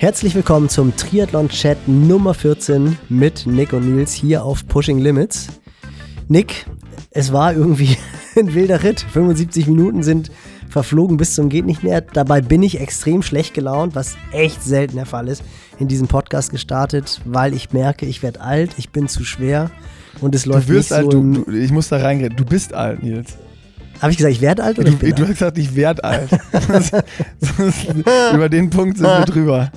Herzlich willkommen zum Triathlon-Chat Nummer 14 mit Nick und Nils hier auf Pushing Limits. Nick, es war irgendwie ein wilder Ritt. 75 Minuten sind verflogen bis zum geht nicht mehr. Dabei bin ich extrem schlecht gelaunt, was echt selten der Fall ist, in diesem Podcast gestartet, weil ich merke, ich werde alt, ich bin zu schwer und es läuft du wirst nicht alt, so. du, du, ich muss da reingehen. Du bist alt, Nils. Habe ich gesagt, ich werde alt oder Du, ich bin du alt? hast gesagt, ich werde alt. Über den Punkt sind wir drüber.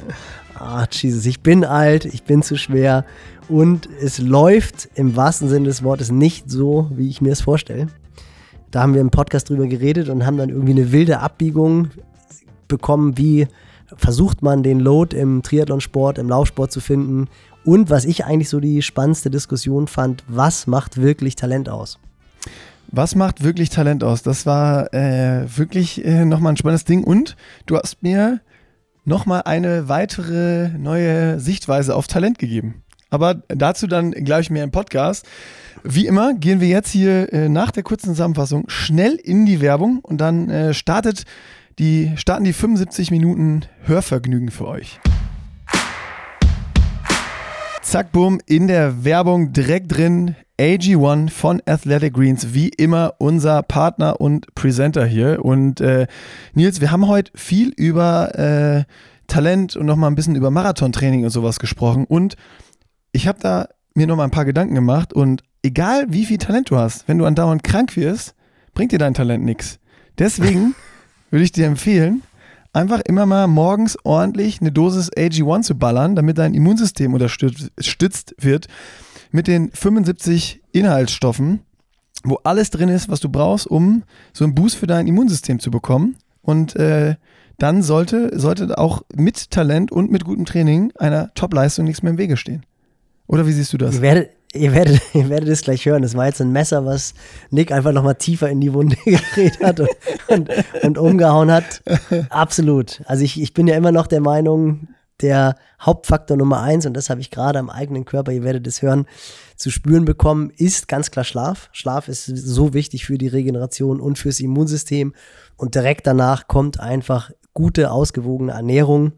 Ah, Jesus, ich bin alt, ich bin zu schwer und es läuft im wahrsten Sinne des Wortes nicht so, wie ich mir es vorstelle. Da haben wir im Podcast drüber geredet und haben dann irgendwie eine wilde Abbiegung bekommen, wie versucht man den Load im Triathlonsport, im Laufsport zu finden und was ich eigentlich so die spannendste Diskussion fand, was macht wirklich Talent aus? Was macht wirklich Talent aus? Das war äh, wirklich äh, nochmal ein spannendes Ding. Und du hast mir nochmal eine weitere neue Sichtweise auf Talent gegeben. Aber dazu dann gleich mehr im Podcast. Wie immer gehen wir jetzt hier äh, nach der kurzen Zusammenfassung schnell in die Werbung und dann äh, startet die, starten die 75 Minuten Hörvergnügen für euch. Zack, bumm, in der Werbung direkt drin. AG1 von Athletic Greens, wie immer unser Partner und Presenter hier. Und äh, Nils, wir haben heute viel über äh, Talent und nochmal ein bisschen über Marathontraining und sowas gesprochen. Und ich habe da mir nochmal ein paar Gedanken gemacht. Und egal wie viel Talent du hast, wenn du andauernd krank wirst, bringt dir dein Talent nichts. Deswegen würde ich dir empfehlen, einfach immer mal morgens ordentlich eine Dosis AG1 zu ballern, damit dein Immunsystem unterstützt wird mit den 75 Inhaltsstoffen, wo alles drin ist, was du brauchst, um so einen Boost für dein Immunsystem zu bekommen. Und äh, dann sollte, sollte auch mit Talent und mit gutem Training einer Top-Leistung nichts mehr im Wege stehen. Oder wie siehst du das? Ihr werdet, ihr, werdet, ihr werdet es gleich hören. Das war jetzt ein Messer, was Nick einfach nochmal tiefer in die Wunde gedreht hat und, und, und umgehauen hat. Absolut. Also ich, ich bin ja immer noch der Meinung, der Hauptfaktor Nummer eins, und das habe ich gerade am eigenen Körper, ihr werdet es hören, zu spüren bekommen, ist ganz klar Schlaf. Schlaf ist so wichtig für die Regeneration und fürs Immunsystem. Und direkt danach kommt einfach gute, ausgewogene Ernährung.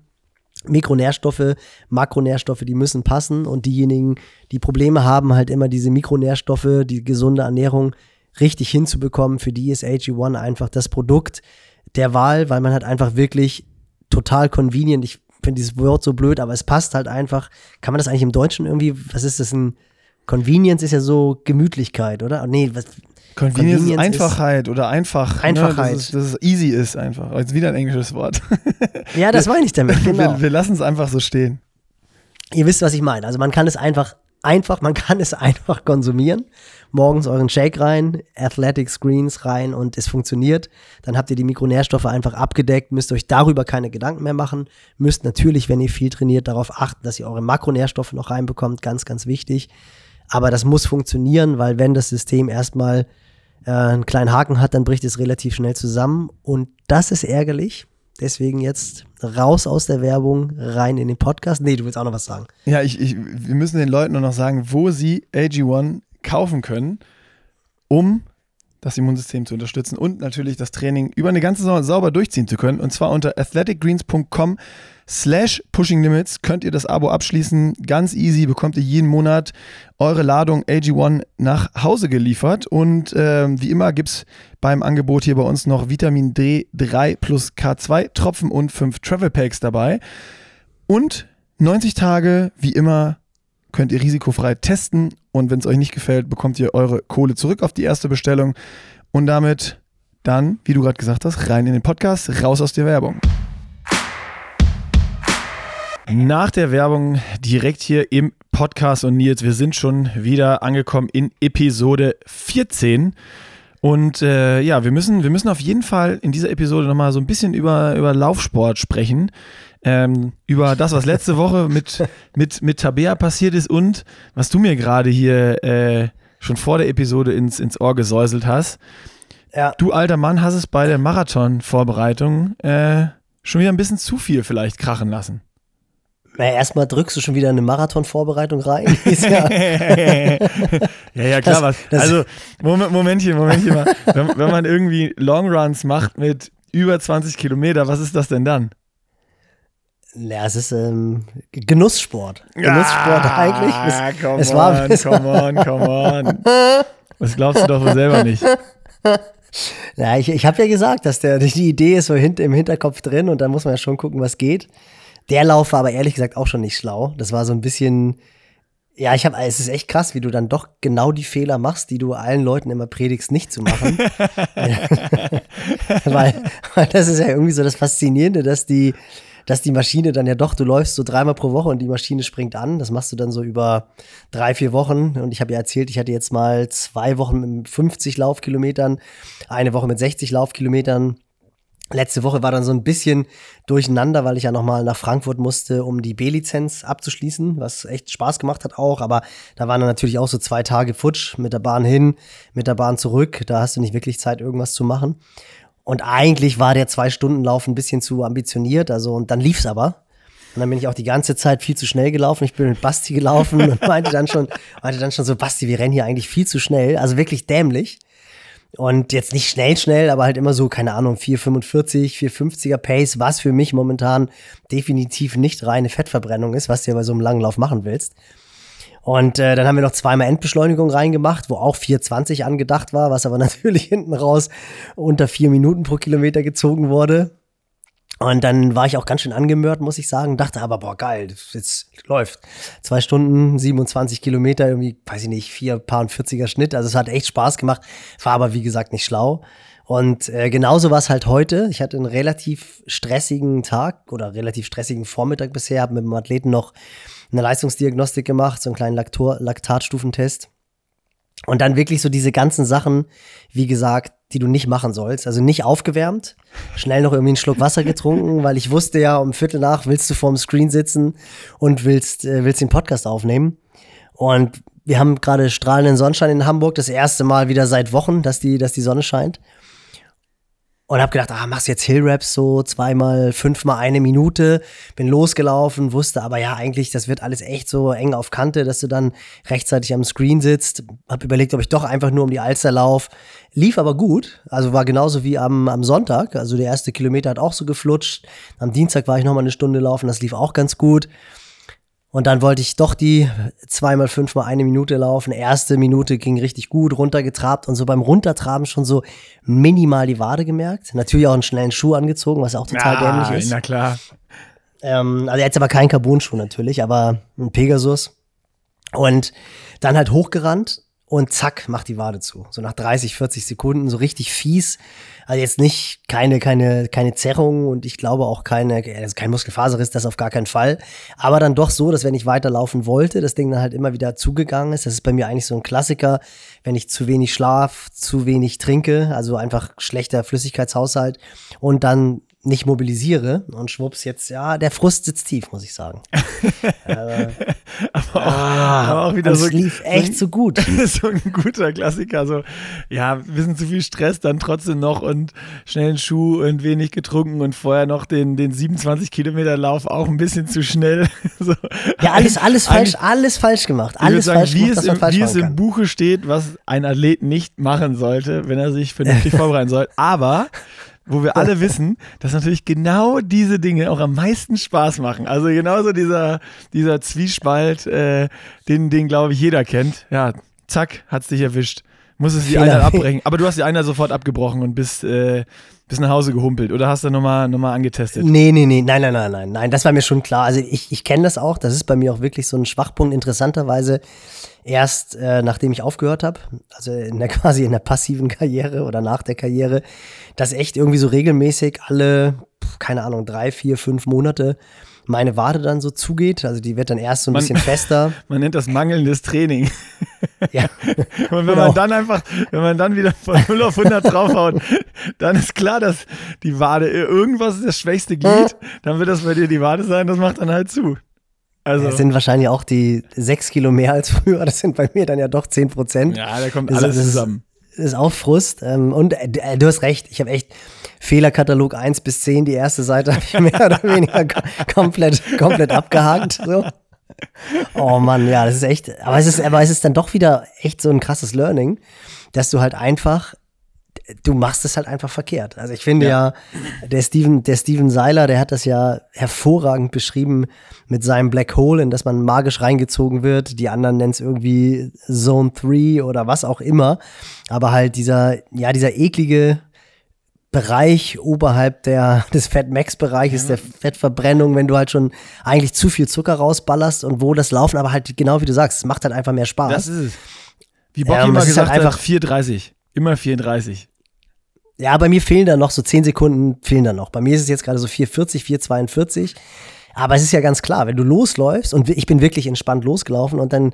Mikronährstoffe, Makronährstoffe, die müssen passen und diejenigen, die Probleme haben, halt immer diese Mikronährstoffe, die gesunde Ernährung richtig hinzubekommen, für die ist AG1 einfach das Produkt der Wahl, weil man halt einfach wirklich total convenient, ich finde dieses Wort so blöd, aber es passt halt einfach. Kann man das eigentlich im Deutschen irgendwie, was ist das ein Convenience ist ja so Gemütlichkeit, oder? Nee, was, Convenience, Convenience ist Einfachheit oder einfach. Einfachheit. Ne, dass, es, dass es easy ist einfach. Jetzt wieder ein englisches Wort. ja, das meine ich damit, genau. Wir, wir lassen es einfach so stehen. Ihr wisst, was ich meine. Also man kann es einfach, einfach, man kann es einfach konsumieren. Morgens euren Shake rein, Athletic Screens rein und es funktioniert. Dann habt ihr die Mikronährstoffe einfach abgedeckt, müsst euch darüber keine Gedanken mehr machen. Müsst natürlich, wenn ihr viel trainiert, darauf achten, dass ihr eure Makronährstoffe noch reinbekommt. Ganz, ganz wichtig. Aber das muss funktionieren, weil wenn das System erstmal äh, einen kleinen Haken hat, dann bricht es relativ schnell zusammen. Und das ist ärgerlich. Deswegen jetzt raus aus der Werbung, rein in den Podcast. Nee, du willst auch noch was sagen. Ja, ich, ich, wir müssen den Leuten nur noch sagen, wo sie AG1 kaufen können, um das Immunsystem zu unterstützen und natürlich das Training über eine ganze Saison sauber durchziehen zu können. Und zwar unter athleticgreens.com slash pushing limits könnt ihr das Abo abschließen. Ganz easy bekommt ihr jeden Monat eure Ladung AG1 nach Hause geliefert. Und äh, wie immer gibt es beim Angebot hier bei uns noch Vitamin D3 plus K2 Tropfen und 5 Travel Packs dabei. Und 90 Tage, wie immer, könnt ihr risikofrei testen. Und wenn es euch nicht gefällt, bekommt ihr eure Kohle zurück auf die erste Bestellung. Und damit dann, wie du gerade gesagt hast, rein in den Podcast, raus aus der Werbung. Nach der Werbung direkt hier im Podcast und Nils, wir sind schon wieder angekommen in Episode 14. Und äh, ja, wir müssen, wir müssen auf jeden Fall in dieser Episode nochmal so ein bisschen über, über Laufsport sprechen. Ähm, über das, was letzte Woche mit, mit, mit Tabea passiert ist und was du mir gerade hier äh, schon vor der Episode ins, ins Ohr gesäuselt hast. Ja. Du alter Mann hast es bei der Marathon-Vorbereitung äh, schon wieder ein bisschen zu viel vielleicht krachen lassen. Na, erstmal drückst du schon wieder eine Marathon-Vorbereitung rein. Ja, Ja, klar. Das- was. das- also, Moment, Momentchen, Momentchen mal. Wenn, wenn man irgendwie Longruns macht mit über 20 Kilometer, was ist das denn dann? Ja, es ist ähm, Genusssport. Genusssport ah, eigentlich. Es, come es on, war, es come on, come on. Das glaubst du doch wohl selber nicht. Ja, ich, ich habe ja gesagt, dass der, die Idee ist so hint, im Hinterkopf drin und da muss man ja schon gucken, was geht. Der Lauf war aber ehrlich gesagt auch schon nicht schlau. Das war so ein bisschen, ja, ich habe, es ist echt krass, wie du dann doch genau die Fehler machst, die du allen Leuten immer predigst, nicht zu machen. weil, weil das ist ja irgendwie so das Faszinierende, dass die, dass die Maschine dann ja doch, du läufst so dreimal pro Woche und die Maschine springt an. Das machst du dann so über drei, vier Wochen. Und ich habe ja erzählt, ich hatte jetzt mal zwei Wochen mit 50 Laufkilometern, eine Woche mit 60 Laufkilometern. Letzte Woche war dann so ein bisschen durcheinander, weil ich ja nochmal nach Frankfurt musste, um die B-Lizenz abzuschließen, was echt Spaß gemacht hat auch. Aber da waren dann natürlich auch so zwei Tage futsch mit der Bahn hin, mit der Bahn zurück. Da hast du nicht wirklich Zeit, irgendwas zu machen. Und eigentlich war der Zwei-Stunden-Lauf ein bisschen zu ambitioniert. Also, und dann lief's aber. Und dann bin ich auch die ganze Zeit viel zu schnell gelaufen. Ich bin mit Basti gelaufen und meinte dann schon, meinte dann schon so, Basti, wir rennen hier eigentlich viel zu schnell. Also wirklich dämlich. Und jetzt nicht schnell, schnell, aber halt immer so, keine Ahnung, 4,45, 4,50er Pace, was für mich momentan definitiv nicht reine Fettverbrennung ist, was du ja bei so einem langen Lauf machen willst. Und äh, dann haben wir noch zweimal Endbeschleunigung reingemacht, wo auch 420 angedacht war, was aber natürlich hinten raus unter vier Minuten pro Kilometer gezogen wurde. Und dann war ich auch ganz schön angemört, muss ich sagen. Dachte aber, boah, geil, jetzt läuft. Zwei Stunden, 27 Kilometer, irgendwie, weiß ich nicht, vier Paar 40er Schnitt. Also es hat echt Spaß gemacht, war aber wie gesagt nicht schlau. Und äh, genauso war es halt heute. Ich hatte einen relativ stressigen Tag oder relativ stressigen Vormittag bisher, habe mit dem Athleten noch eine Leistungsdiagnostik gemacht, so einen kleinen Laktor Laktatstufentest. Und dann wirklich so diese ganzen Sachen, wie gesagt, die du nicht machen sollst. Also nicht aufgewärmt, schnell noch irgendwie einen Schluck Wasser getrunken, weil ich wusste ja, um Viertel nach willst du vorm Screen sitzen und willst, äh, willst den Podcast aufnehmen. Und wir haben gerade strahlenden Sonnenschein in Hamburg, das erste Mal wieder seit Wochen, dass die, dass die Sonne scheint. Und habe gedacht, ah, machst jetzt Hill-Raps so zweimal, fünfmal eine Minute. Bin losgelaufen, wusste aber ja eigentlich, das wird alles echt so eng auf Kante, dass du dann rechtzeitig am Screen sitzt. Hab überlegt, ob ich doch einfach nur um die Alster lauf. Lief aber gut, also war genauso wie am, am Sonntag. Also der erste Kilometer hat auch so geflutscht. Am Dienstag war ich noch mal eine Stunde laufen, das lief auch ganz gut. Und dann wollte ich doch die zweimal fünfmal eine Minute laufen. Erste Minute ging richtig gut, runtergetrabt und so beim Runtertraben schon so minimal die Wade gemerkt. Natürlich auch einen schnellen Schuh angezogen, was auch total ja, dämlich ist. Na klar. Ähm, also jetzt aber kein Carbon-Schuh natürlich, aber ein Pegasus. Und dann halt hochgerannt und zack, macht die Wade zu. So nach 30, 40 Sekunden, so richtig fies. Also jetzt nicht keine, keine, keine Zerrung und ich glaube auch keine, also kein Muskelfaserriss, das auf gar keinen Fall. Aber dann doch so, dass wenn ich weiterlaufen wollte, das Ding dann halt immer wieder zugegangen ist. Das ist bei mir eigentlich so ein Klassiker, wenn ich zu wenig schlaf, zu wenig trinke, also einfach schlechter Flüssigkeitshaushalt und dann nicht mobilisiere und schwupps jetzt, ja, der Frust sitzt tief, muss ich sagen. aber, auch, ah, aber auch wieder so. Es lief echt so, gut. so ein guter Klassiker. So, ja, ein bisschen zu viel Stress, dann trotzdem noch und schnellen Schuh und wenig getrunken und vorher noch den, den 27 Kilometer Lauf auch ein bisschen zu schnell. so, ja, alles, alles falsch, alles falsch gemacht. Alles sagen, falsch wie gemacht, es, im, wie es im Buche steht, was ein Athlet nicht machen sollte, wenn er sich vernünftig vorbereiten soll. Aber wo wir alle wissen, dass natürlich genau diese Dinge auch am meisten Spaß machen. Also genauso dieser, dieser Zwiespalt, äh, den, den glaube ich jeder kennt. Ja, zack, hat's dich erwischt. Muss es die Einheit abbrechen. Aber du hast die Einheit sofort abgebrochen und bist, äh, bist nach Hause gehumpelt oder hast du nochmal noch mal angetestet? Nee, nee, nee, nein, nein, nein, nein, nein, das war mir schon klar. Also ich, ich kenne das auch, das ist bei mir auch wirklich so ein Schwachpunkt. Interessanterweise erst äh, nachdem ich aufgehört habe, also in der quasi in der passiven Karriere oder nach der Karriere, dass echt irgendwie so regelmäßig alle, keine Ahnung, drei, vier, fünf Monate meine Wade dann so zugeht. Also die wird dann erst so ein man, bisschen fester. Man nennt das mangelndes Training. Ja. Und wenn genau. man dann einfach, wenn man dann wieder von 0 auf 100 draufhaut, dann ist klar, dass die Wade, irgendwas das schwächste Glied, dann wird das bei dir die Wade sein, das macht dann halt zu. Also. Das sind wahrscheinlich auch die sechs Kilo mehr als früher. Das sind bei mir dann ja doch zehn Prozent. Ja, da kommt alles das, zusammen. Das ist auch Frust. Ähm, und äh, du hast recht, ich habe echt Fehlerkatalog 1 bis 10, die erste Seite habe ich mehr oder weniger komplett, komplett abgehakt. So. Oh Mann, ja, das ist echt, aber es ist, aber es ist dann doch wieder echt so ein krasses Learning, dass du halt einfach du machst es halt einfach verkehrt. Also ich finde ja, ja der Steven, der Steven Seiler, der hat das ja hervorragend beschrieben mit seinem Black Hole, in das man magisch reingezogen wird. Die anderen nennen es irgendwie Zone 3 oder was auch immer. Aber halt dieser, ja, dieser eklige Bereich oberhalb der, des Fat Max Bereiches, ja. der Fettverbrennung, wenn du halt schon eigentlich zu viel Zucker rausballerst und wo das Laufen aber halt genau wie du sagst, es macht halt einfach mehr Spaß. Das ist es. Wie Bocky ja, mal halt gesagt halt einfach hat, 4,30. Immer 34. Ja, bei mir fehlen da noch so 10 Sekunden, fehlen da noch. Bei mir ist es jetzt gerade so 4,40, 4,42. Aber es ist ja ganz klar, wenn du losläufst und ich bin wirklich entspannt losgelaufen und dann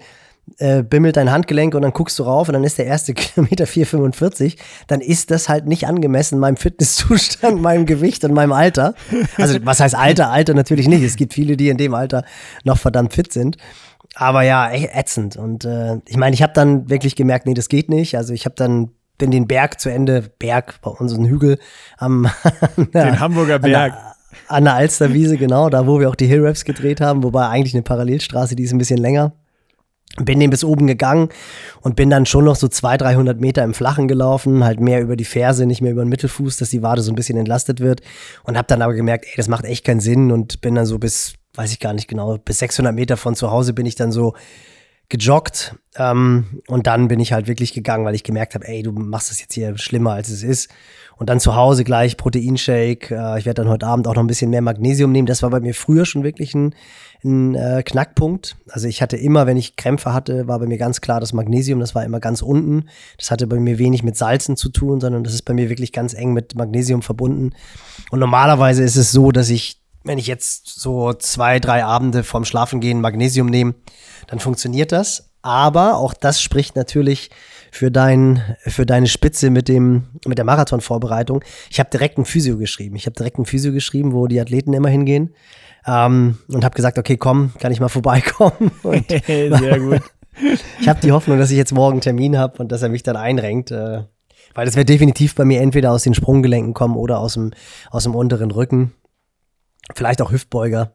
äh, bimmelt dein Handgelenk und dann guckst du rauf und dann ist der erste Kilometer 4,45, dann ist das halt nicht angemessen meinem Fitnesszustand, meinem Gewicht und meinem Alter. Also was heißt Alter? Alter natürlich nicht. Es gibt viele, die in dem Alter noch verdammt fit sind. Aber ja, echt ätzend. Und äh, ich meine, ich habe dann wirklich gemerkt, nee, das geht nicht. Also ich habe dann bin den Berg zu Ende, Berg bei uns ein Hügel am den Hamburger Berg. An der, an der Alsterwiese, genau, da wo wir auch die Hill Raps gedreht haben, wobei eigentlich eine Parallelstraße, die ist ein bisschen länger. Bin den bis oben gegangen und bin dann schon noch so 200, 300 Meter im Flachen gelaufen, halt mehr über die Ferse, nicht mehr über den Mittelfuß, dass die Wade so ein bisschen entlastet wird. Und habe dann aber gemerkt, ey, das macht echt keinen Sinn und bin dann so bis, weiß ich gar nicht genau, bis 600 Meter von zu Hause bin ich dann so gejoggt ähm, und dann bin ich halt wirklich gegangen, weil ich gemerkt habe, ey, du machst das jetzt hier schlimmer, als es ist. Und dann zu Hause gleich Proteinshake. Äh, ich werde dann heute Abend auch noch ein bisschen mehr Magnesium nehmen. Das war bei mir früher schon wirklich ein, ein äh, Knackpunkt. Also ich hatte immer, wenn ich Krämpfe hatte, war bei mir ganz klar das Magnesium, das war immer ganz unten. Das hatte bei mir wenig mit Salzen zu tun, sondern das ist bei mir wirklich ganz eng mit Magnesium verbunden. Und normalerweise ist es so, dass ich wenn ich jetzt so zwei, drei Abende vorm Schlafengehen Magnesium nehme, dann funktioniert das. Aber auch das spricht natürlich für, dein, für deine Spitze mit, dem, mit der Marathonvorbereitung. Ich habe direkt ein Physio geschrieben. Ich habe direkt ein Physio geschrieben, wo die Athleten immer hingehen. Ähm, und habe gesagt, okay, komm, kann ich mal vorbeikommen. Sehr gut. ich habe die Hoffnung, dass ich jetzt morgen einen Termin habe und dass er mich dann einrenkt. Äh, weil das wird definitiv bei mir entweder aus den Sprunggelenken kommen oder aus dem, aus dem unteren Rücken. Vielleicht auch Hüftbeuger.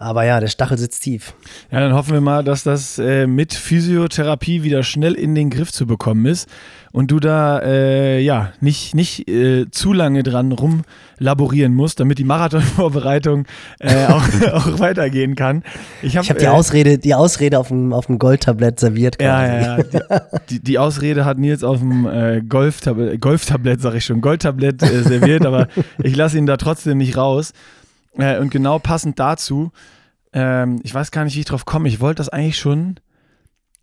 Aber ja, der Stachel sitzt tief. Ja, dann hoffen wir mal, dass das äh, mit Physiotherapie wieder schnell in den Griff zu bekommen ist und du da äh, ja nicht, nicht äh, zu lange dran rumlaborieren musst, damit die Marathonvorbereitung äh, auch, auch weitergehen kann. Ich habe hab die, äh, Ausrede, die Ausrede auf dem, auf dem Goldtablett serviert. Quasi. Ja, ja, ja. Die, die, Ausrede hat Nils auf dem äh, Golftablett, Golftablett sag ich schon, Goldtablett serviert, aber ich lasse ihn da trotzdem nicht raus. Äh, und genau passend dazu, ähm, ich weiß gar nicht, wie ich drauf komme. Ich wollte das eigentlich schon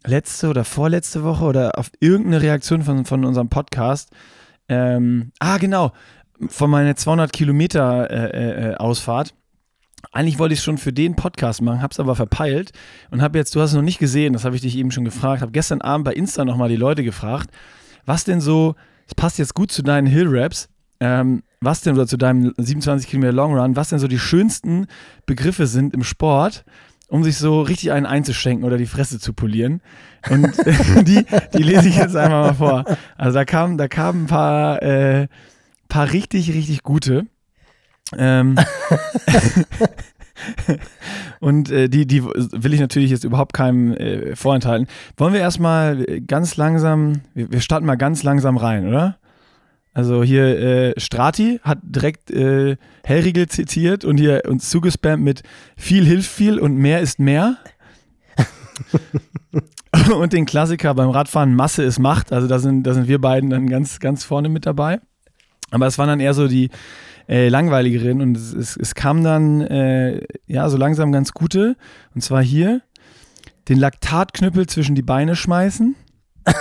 letzte oder vorletzte Woche oder auf irgendeine Reaktion von, von unserem Podcast. Ähm, ah, genau, von meiner 200 Kilometer äh, äh, Ausfahrt. Eigentlich wollte ich es schon für den Podcast machen, habe es aber verpeilt und habe jetzt, du hast es noch nicht gesehen, das habe ich dich eben schon gefragt, habe gestern Abend bei Insta nochmal die Leute gefragt, was denn so, es passt jetzt gut zu deinen Hill Raps, ähm, was denn, oder zu deinem 27 Kilometer Long Run, was denn so die schönsten Begriffe sind im Sport, um sich so richtig einen einzuschenken oder die Fresse zu polieren. Und die, die lese ich jetzt einmal mal vor. Also da kamen da kam ein paar, äh, paar richtig, richtig gute. Ähm, und äh, die, die will ich natürlich jetzt überhaupt keinem äh, vorenthalten. Wollen wir erstmal ganz langsam, wir, wir starten mal ganz langsam rein, oder? Also hier äh, Strati hat direkt äh, Hellriegel zitiert und hier uns zugespammt mit viel hilft viel und mehr ist mehr. und den Klassiker beim Radfahren Masse ist Macht. Also da sind, da sind wir beiden dann ganz, ganz vorne mit dabei. Aber es waren dann eher so die äh, langweiligeren und es, es, es kam dann äh, ja so langsam ganz gute. Und zwar hier den Laktatknüppel zwischen die Beine schmeißen.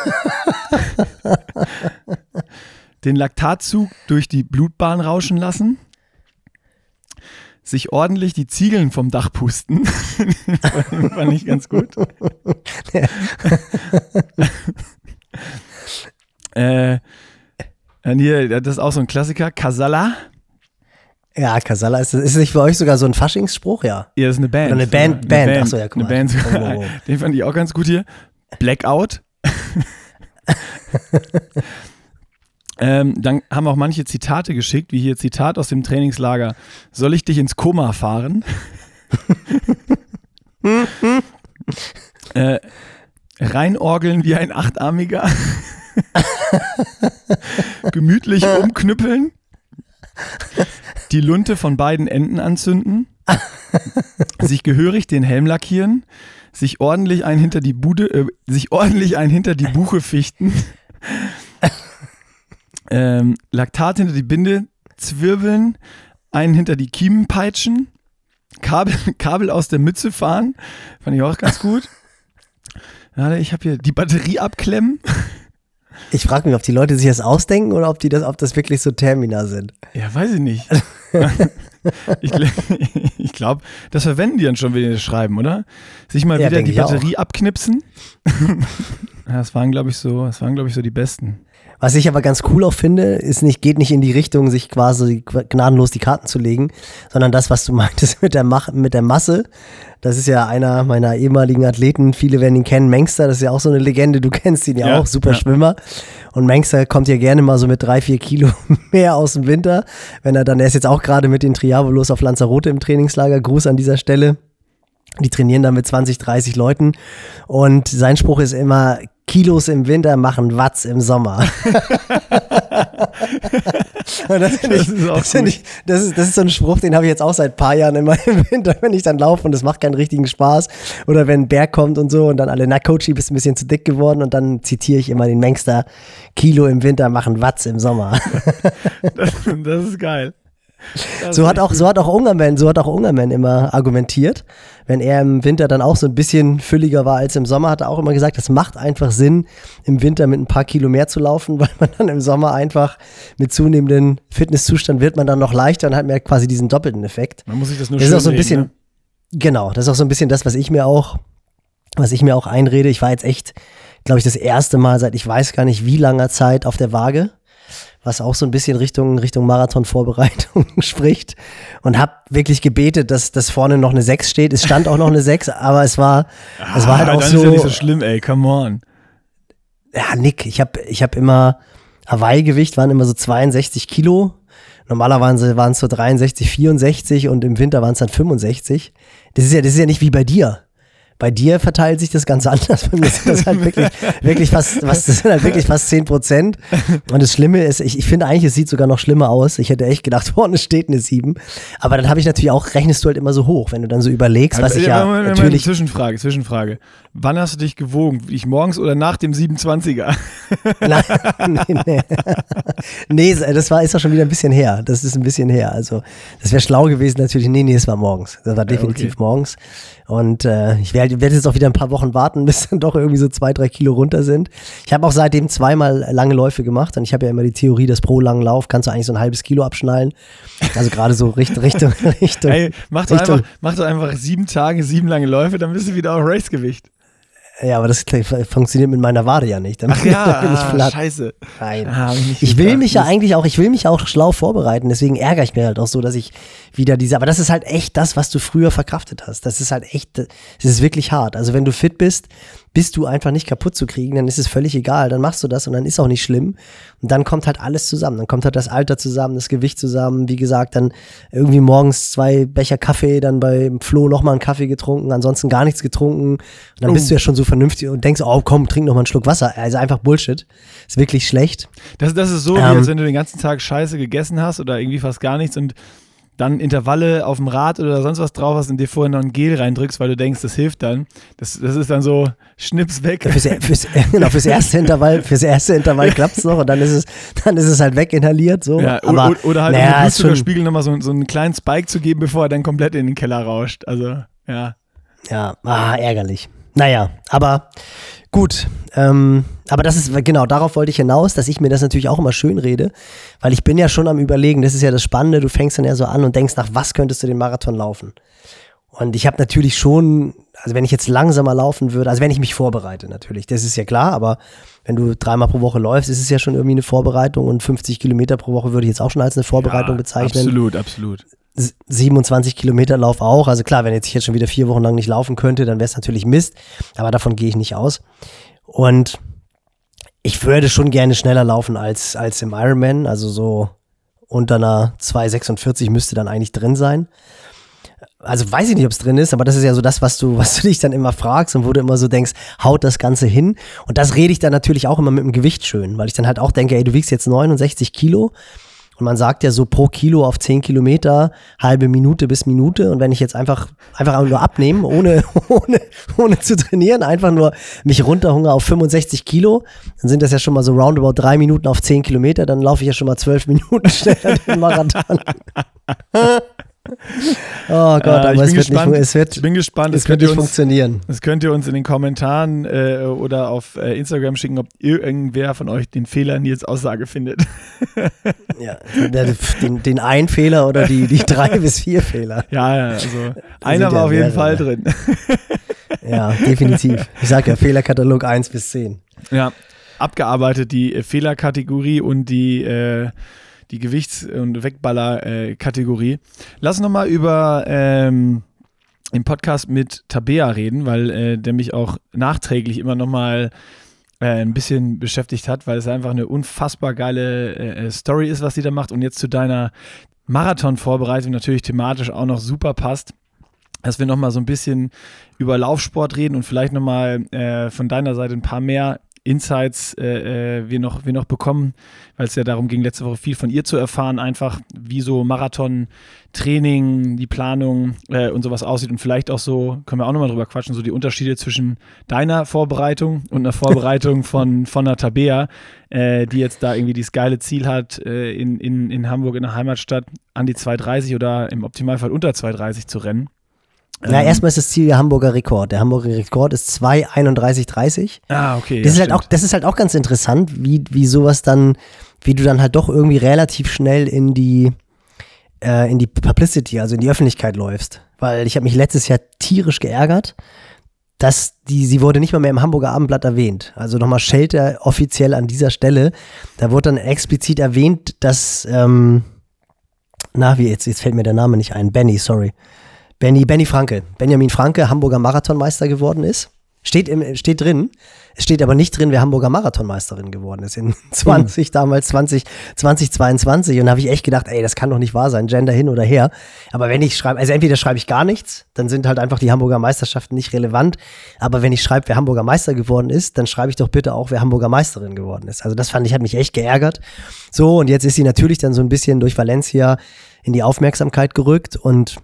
den Laktatzug durch die Blutbahn rauschen lassen, sich ordentlich die Ziegeln vom Dach pusten. fand ich ganz gut. äh, und hier, das ist auch so ein Klassiker, Kasala. Ja, Kasala ist, ist nicht für euch sogar so ein Faschingsspruch, ja? Ja, das ist eine Band. Oder eine Band, eine Band. Band. Achso, ja, guck eine Band. Oh, oh, oh. Den fand ich auch ganz gut hier. Blackout. Ähm, dann haben auch manche Zitate geschickt, wie hier Zitat aus dem Trainingslager. Soll ich dich ins Koma fahren? äh, reinorgeln wie ein Achtarmiger. gemütlich umknüppeln, die Lunte von beiden Enden anzünden, sich gehörig den Helm lackieren, sich ordentlich ein hinter die Bude, äh, sich ordentlich ein hinter die Buche fichten, ähm, Laktat hinter die Binde zwirbeln, einen hinter die Kiemen peitschen, Kabel, Kabel aus der Mütze fahren, fand ich auch ganz gut. Ja, ich habe hier die Batterie abklemmen. Ich frage mich, ob die Leute sich das ausdenken oder ob die das, ob das wirklich so Termina sind. Ja, weiß ich nicht. ich, glaube, das verwenden die dann schon, wenn die das schreiben, oder? Sich mal ja, wieder die Batterie abknipsen. das waren, glaube ich, so, das waren, glaube ich, so die besten. Was ich aber ganz cool auch finde, ist nicht, geht nicht in die Richtung, sich quasi gnadenlos die Karten zu legen, sondern das, was du meintest mit der, Mach mit der Masse. Das ist ja einer meiner ehemaligen Athleten. Viele werden ihn kennen. Mengster, das ist ja auch so eine Legende. Du kennst ihn ja, ja auch, super ja. Schwimmer. Und Mengster kommt ja gerne mal so mit drei, vier Kilo mehr aus dem Winter. Wenn er dann, er ist jetzt auch gerade mit den Triavolos auf Lanzarote im Trainingslager. Gruß an dieser Stelle. Die trainieren dann mit 20, 30 Leuten. Und sein Spruch ist immer, Kilos im Winter machen Watts im Sommer. das, das, ich, das, ich, das, ist, das ist so ein Spruch, den habe ich jetzt auch seit ein paar Jahren immer im Winter, wenn ich dann laufe und es macht keinen richtigen Spaß. Oder wenn ein Berg kommt und so und dann alle, na Coachy, bist ein bisschen zu dick geworden und dann zitiere ich immer den Mengster, Kilo im Winter machen Watts im Sommer. das ist geil so hat auch, so hat auch Ungerman, so hat auch Ungerman immer argumentiert. Wenn er im Winter dann auch so ein bisschen fülliger war als im Sommer, hat er auch immer gesagt, es macht einfach Sinn, im Winter mit ein paar Kilo mehr zu laufen, weil man dann im Sommer einfach mit zunehmendem Fitnesszustand wird man dann noch leichter und hat mehr quasi diesen doppelten Effekt. Man muss sich das nur das ist auch so ein bisschen, ne? genau, das ist auch so ein bisschen das, was ich mir auch, was ich mir auch einrede. Ich war jetzt echt, glaube ich, das erste Mal seit ich weiß gar nicht wie langer Zeit auf der Waage was auch so ein bisschen Richtung, Richtung Marathon-Vorbereitung spricht. Und habe wirklich gebetet, dass, dass vorne noch eine 6 steht. Es stand auch noch eine 6, aber es war, ah, es war halt auch dann so. Ist ja nicht so schlimm, ey, come on. Ja, Nick, ich habe ich hab immer, Hawaii-Gewicht waren immer so 62 Kilo. Normalerweise waren es so 63, 64 und im Winter waren es dann 65. Das ist ja, das ist ja nicht wie bei dir. Bei dir verteilt sich das ganz anders. Bei mir sind das halt wirklich, wirklich fast, was, das sind halt wirklich fast 10 Prozent. Und das Schlimme ist, ich, ich finde eigentlich, es sieht sogar noch schlimmer aus. Ich hätte echt gedacht, vorne steht eine 7. Aber dann habe ich natürlich auch, rechnest du halt immer so hoch, wenn du dann so überlegst, was ich ja, Moment, natürlich. Zwischenfrage, Zwischenfrage. Wann hast du dich gewogen? Ich morgens oder nach dem 27er? Nein, nee, nee. nee, das war, ist ja schon wieder ein bisschen her. Das ist ein bisschen her. Also, das wäre schlau gewesen natürlich. Nee, nee, es war morgens. Das war definitiv okay. morgens. Und äh, ich werde werd jetzt auch wieder ein paar Wochen warten, bis dann doch irgendwie so zwei, drei Kilo runter sind. Ich habe auch seitdem zweimal lange Läufe gemacht und ich habe ja immer die Theorie, dass pro langen Lauf kannst du eigentlich so ein halbes Kilo abschnallen. Also gerade so Richtung, Richtung, Richtung. Ey, mach doch, Richtung, einfach, mach doch einfach sieben Tage, sieben lange Läufe, dann bist du wieder auf Racegewicht. Ja, aber das funktioniert mit meiner Wade ja nicht. Dann, Ach ja, bin ich ah, scheiße. Nein. Ah, ich, ich will mich ja eigentlich auch, ich will mich auch schlau vorbereiten. Deswegen ärgere ich mich halt auch so, dass ich wieder diese, aber das ist halt echt das, was du früher verkraftet hast. Das ist halt echt, das ist wirklich hart. Also wenn du fit bist, bist du einfach nicht kaputt zu kriegen, dann ist es völlig egal. Dann machst du das und dann ist auch nicht schlimm. Und dann kommt halt alles zusammen. Dann kommt halt das Alter zusammen, das Gewicht zusammen. Wie gesagt, dann irgendwie morgens zwei Becher Kaffee, dann bei Flo nochmal einen Kaffee getrunken, ansonsten gar nichts getrunken. Und dann bist du ja schon so vernünftig und denkst, oh komm, trink noch mal einen Schluck Wasser. Also einfach Bullshit. Ist wirklich schlecht. Das, das ist so, ähm, wie als wenn du den ganzen Tag Scheiße gegessen hast oder irgendwie fast gar nichts und dann Intervalle auf dem Rad oder sonst was drauf hast und dir vorher noch ein Gel reindrückst, weil du denkst, das hilft dann. Das, das ist dann so Schnips weg. Fürs, fürs, genau, fürs erste Intervall, fürs erste Intervall klappt es noch und dann ist es, dann ist es halt weginhaliert. So. Ja, Aber, oder, oder halt naja, um Blutzuckerspiegel nochmal so, so einen kleinen Spike zu geben, bevor er dann komplett in den Keller rauscht. Also, ja. Ja, ah, ärgerlich. Naja, aber Gut, ähm, aber das ist, genau, darauf wollte ich hinaus, dass ich mir das natürlich auch immer schön rede, weil ich bin ja schon am überlegen, das ist ja das Spannende, du fängst dann ja so an und denkst nach, was könntest du den Marathon laufen? Und ich habe natürlich schon, also wenn ich jetzt langsamer laufen würde, also wenn ich mich vorbereite natürlich, das ist ja klar, aber wenn du dreimal pro Woche läufst, ist es ja schon irgendwie eine Vorbereitung und 50 Kilometer pro Woche würde ich jetzt auch schon als eine Vorbereitung ja, bezeichnen. Absolut, absolut. 27 Kilometer Lauf auch. Also klar, wenn jetzt ich jetzt schon wieder vier Wochen lang nicht laufen könnte, dann wäre es natürlich Mist. Aber davon gehe ich nicht aus. Und ich würde schon gerne schneller laufen als, als im Ironman. Also so unter einer 2,46 müsste dann eigentlich drin sein. also weiß ich nicht, ob es drin ist, aber das ist ja so das, was du, was du dich dann immer fragst und wo du immer so denkst, haut das Ganze hin. Und das rede ich dann natürlich auch immer mit dem Gewicht schön, weil ich dann halt auch denke, ey, du wiegst jetzt 69 Kilo. Und man sagt ja so pro Kilo auf 10 Kilometer, halbe Minute bis Minute. Und wenn ich jetzt einfach, einfach nur abnehme, ohne, ohne, ohne zu trainieren, einfach nur mich runterhungere auf 65 Kilo, dann sind das ja schon mal so roundabout drei Minuten auf 10 Kilometer, dann laufe ich ja schon mal zwölf Minuten schneller den Marathon. Oh Gott, Äh, ich aber bin es wird, gespannt. nicht, es wird, ich bin gespannt. es Das wird nicht uns, funktionieren. das könnt ihr uns in den Kommentaren äh, oder auf äh, Instagram schicken, ob irgendwer von euch den Fehler Nils Aussage findet. Ja, den, den einen Fehler oder die, die drei bis vier Fehler. Ja, ja, also einer ja war auf jeden mehrere. Fall drin. Ja, definitiv. Ich sag ja, Fehlerkatalog 1 bis 10. Ja, abgearbeitet die äh, Fehlerkategorie und die, äh, die Gewichts- und Wegballer-Kategorie. Lass uns nochmal über ähm, im Podcast mit Tabea reden, weil äh, der mich auch nachträglich immer nochmal äh, ein bisschen beschäftigt hat, weil es einfach eine unfassbar geile äh, Story ist, was sie da macht und jetzt zu deiner Marathon-Vorbereitung natürlich thematisch auch noch super passt dass wir nochmal so ein bisschen über Laufsport reden und vielleicht nochmal äh, von deiner Seite ein paar mehr Insights äh, äh, wir, noch, wir noch bekommen, weil es ja darum ging, letzte Woche viel von ihr zu erfahren, einfach wie so Marathon-Training, die Planung äh, und sowas aussieht und vielleicht auch so, können wir auch nochmal drüber quatschen, so die Unterschiede zwischen deiner Vorbereitung und einer Vorbereitung von, von einer Tabea, äh, die jetzt da irgendwie dieses geile Ziel hat, äh, in, in, in Hamburg in der Heimatstadt an die 230 oder im Optimalfall unter 230 zu rennen. Ja, Ähm, erstmal ist das Ziel der Hamburger Rekord. Der Hamburger Rekord ist 2,31,30. Ah, okay. Das, ja, ist halt auch, das ist halt auch ganz interessant, wie, wie sowas dann, wie du dann halt doch irgendwie relativ schnell in die, äh, in die Publicity, also in die Öffentlichkeit läufst. Weil ich habe mich letztes Jahr tierisch geärgert, dass die, sie wurde nicht mal mehr im Hamburger Abendblatt erwähnt. Also nochmal Shelter offiziell an dieser Stelle. Da wurde dann explizit erwähnt, dass, ähm, na, wie jetzt, jetzt fällt mir der Name nicht ein, Benny, sorry. Benny, Benny Franke, Benjamin Franke, Hamburger Marathonmeister geworden ist. Steht, im, steht drin. Es steht aber nicht drin, wer Hamburger Marathonmeisterin geworden ist. In 20, damals 20, 2022. Und da habe ich echt gedacht, ey, das kann doch nicht wahr sein, Gender hin oder her. Aber wenn ich schreibe, also entweder schreibe ich gar nichts, dann sind halt einfach die Hamburger Meisterschaften nicht relevant. Aber wenn ich schreibe, wer Hamburger Meister geworden ist, dann schreibe ich doch bitte auch, wer Hamburger Meisterin geworden ist. Also das fand ich, hat mich echt geärgert. So, und jetzt ist sie natürlich dann so ein bisschen durch Valencia in die Aufmerksamkeit gerückt und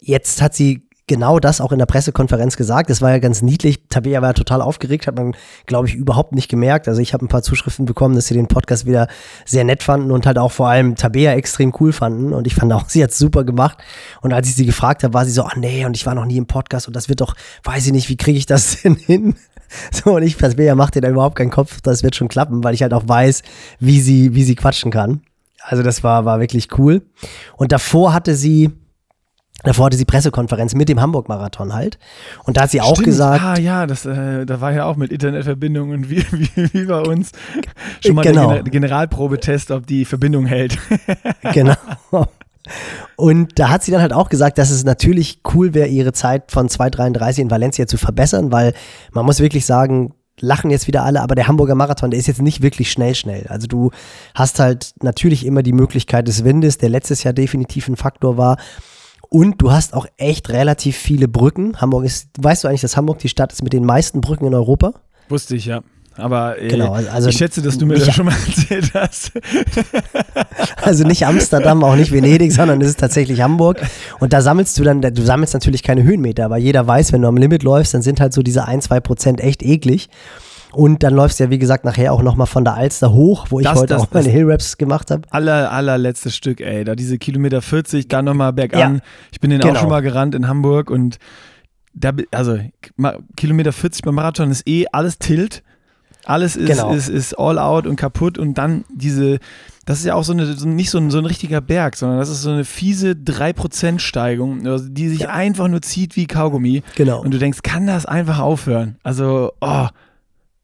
jetzt hat sie genau das auch in der Pressekonferenz gesagt. Das war ja ganz niedlich. Tabea war total aufgeregt, hat man, glaube ich, überhaupt nicht gemerkt. Also ich habe ein paar Zuschriften bekommen, dass sie den Podcast wieder sehr nett fanden und halt auch vor allem Tabea extrem cool fanden. Und ich fand auch, sie hat super gemacht. Und als ich sie gefragt habe, war sie so, ah nee, und ich war noch nie im Podcast und das wird doch, weiß ich nicht, wie kriege ich das denn hin? So, und ich, Tabea macht dir da überhaupt keinen Kopf, das wird schon klappen, weil ich halt auch weiß, wie sie, wie sie quatschen kann. Also das war, war wirklich cool. Und davor hatte sie, Davor hatte sie Pressekonferenz mit dem Hamburg-Marathon halt. Und da hat sie auch Stimmt. gesagt, Ah ja, das, äh, da war ja auch mit Internetverbindung und wie, wie, wie bei uns schon mal Genau. der Gener Generalprobetest, ob die Verbindung hält. genau. Und da hat sie dann halt auch gesagt, dass es natürlich cool wäre, ihre Zeit von 2,33 in Valencia zu verbessern, weil man muss wirklich sagen, lachen jetzt wieder alle, aber der Hamburger Marathon, der ist jetzt nicht wirklich schnell, schnell. Also du hast halt natürlich immer die Möglichkeit des Windes, der letztes Jahr definitiv ein Faktor war. Und du hast auch echt relativ viele Brücken. Hamburg ist, weißt du eigentlich, dass Hamburg die Stadt ist mit den meisten Brücken in Europa? Wusste ich, ja. Aber äh, Genau, also ich schätze, dass du mir das schon mal erzählt hast. Also nicht Amsterdam, auch nicht Venedig, sondern es ist tatsächlich Hamburg. Und da sammelst du dann, du sammelst natürlich keine Höhenmeter, aber jeder weiß, wenn du am Limit läufst, dann sind halt so diese ein, zwei Prozent echt eklig. Und dann läufst du ja, wie gesagt, nachher auch nochmal von der Alster hoch, wo ich Das- heute das- auch meine Hill-Raps gemacht habe. Aller, allerletztes Stück, ey. Da diese Kilometer 40, dann nochmal bergan. Ja. Ich bin den auch Genau. schon mal gerannt in Hamburg und da, also Kilometer 40 beim Marathon ist eh alles Tilt. Alles ist, Genau. ist, ist all out und kaputt und dann diese, das ist ja auch so eine, so nicht so ein, so ein richtiger Berg, sondern das ist so eine fiese 3% Steigung, also die sich Ja. einfach nur zieht wie Kaugummi. Genau. Und du denkst, kann das einfach aufhören? Also, oh,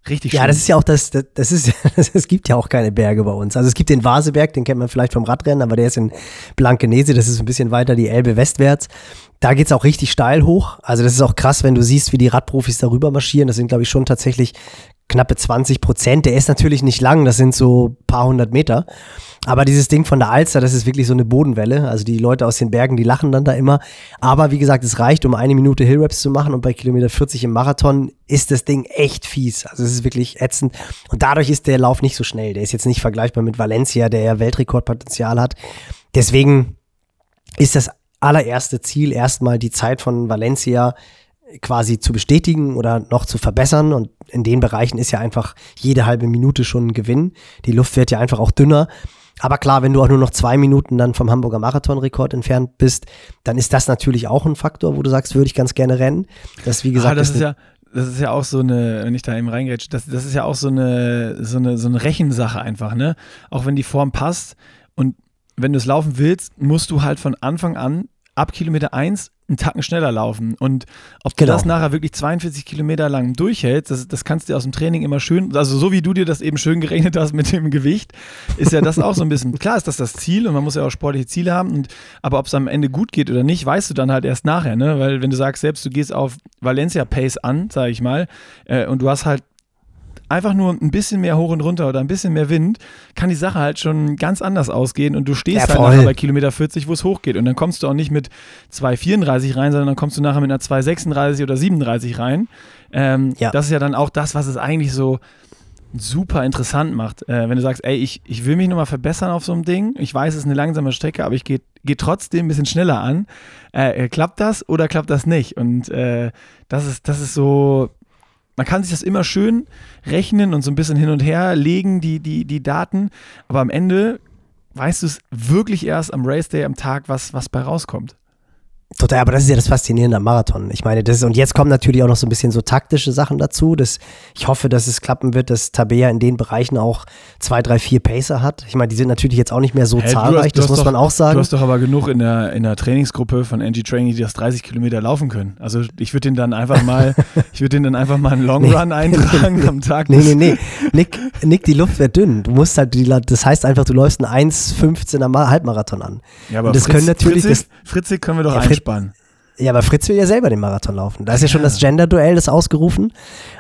richtig Ja, schlimm. das ist ja auch das, das, das ist, es gibt ja auch keine Berge bei uns. Also es gibt den Vaseberg, den kennt man vielleicht vom Radrennen, aber der ist in Blankenese, das ist ein bisschen weiter die Elbe westwärts. Da geht's auch richtig steil hoch. Also das ist auch krass, wenn du siehst, wie die Radprofis darüber marschieren. Das sind, glaube ich, schon tatsächlich knappe 20 Prozent. Der ist natürlich nicht lang, das sind so paar hundert Meter. Aber dieses Ding von der Alster, das ist wirklich so eine Bodenwelle. Also die Leute aus den Bergen, die lachen dann da immer. Aber wie gesagt, es reicht, um eine Minute Hillraps zu machen und bei Kilometer 40 im Marathon ist das Ding echt fies. Also es ist wirklich ätzend. Und dadurch ist der Lauf nicht so schnell. Der ist jetzt nicht vergleichbar mit Valencia, der ja Weltrekordpotenzial hat. Deswegen ist das allererste Ziel erstmal die Zeit von Valencia quasi zu bestätigen oder noch zu verbessern. Und in den Bereichen ist ja einfach jede halbe Minute schon ein Gewinn. Die Luft wird ja einfach auch dünner. Aber klar, wenn du auch nur noch zwei Minuten dann vom Hamburger Marathonrekord entfernt bist, dann ist das natürlich auch ein Faktor, wo du sagst, würde ich ganz gerne rennen. Das, wie gesagt, ah, das ist, ist ja das ist ja auch so eine, wenn ich da eben reingrätsche, das, das ist ja auch so eine, so eine, so eine Rechensache einfach, ne? Auch wenn die Form passt und wenn du es laufen willst, musst du halt von Anfang an ab Kilometer 1 einen Tacken schneller laufen. Und ob genau. du das nachher wirklich 42 Kilometer lang durchhältst, das, das kannst du aus dem Training immer schön, also so wie du dir das eben schön gerechnet hast mit dem Gewicht, ist ja das auch so ein bisschen, klar ist das das Ziel und man muss ja auch sportliche Ziele haben, und, aber ob es am Ende gut geht oder nicht, weißt du dann halt erst nachher, ne? weil wenn du sagst selbst, du gehst auf Valencia Pace an, sage ich mal, äh, und du hast halt einfach nur ein bisschen mehr hoch und runter oder ein bisschen mehr Wind, kann die Sache halt schon ganz anders ausgehen und du stehst ja, halt nachher bei Kilometer 40, wo es hochgeht. Und dann kommst du auch nicht mit 2,34 rein, sondern dann kommst du nachher mit einer 2,36 oder 37 rein. Ähm, ja. Das ist ja dann auch das, was es eigentlich so super interessant macht. Äh, wenn du sagst, ey, ich, ich will mich nochmal verbessern auf so einem Ding, ich weiß, es ist eine langsame Strecke, aber ich gehe geh trotzdem ein bisschen schneller an. Äh, äh, klappt das oder klappt das nicht? Und äh, das, ist, das ist so, man kann sich das immer schön rechnen und so ein bisschen hin und her legen, die, die, die Daten, aber am Ende weißt du es wirklich erst am Race Day, am Tag, was, was bei rauskommt. Total, aber das ist ja das Faszinierende am Marathon. Ich meine, das ist, und jetzt kommen natürlich auch noch so ein bisschen so taktische Sachen dazu. Dass ich hoffe, dass es klappen wird, dass Tabea in den Bereichen auch zwei, drei, vier Pacer hat. Ich meine, die sind natürlich jetzt auch nicht mehr so hey, zahlreich, hast, das muss doch, man auch sagen. Du hast doch aber genug in der, in der Trainingsgruppe von NG Training, die das 30 Kilometer laufen können. Also ich würde den dann einfach mal, ich würde den dann einfach mal einen Long Run nee, eintragen nee, am Tag. Nee, nee, nee. Nick, Nick, die Luft wird dünn. Du musst halt, die, das heißt einfach, du läufst einen 1,15er Halbmarathon an. Ja, aber das Fritz, können natürlich. Fritzig, das, Fritzig können wir doch ja, einspannen. Ja, aber Fritz will ja selber den Marathon laufen. Da ist ja schon das Gender-Duell, das ausgerufen.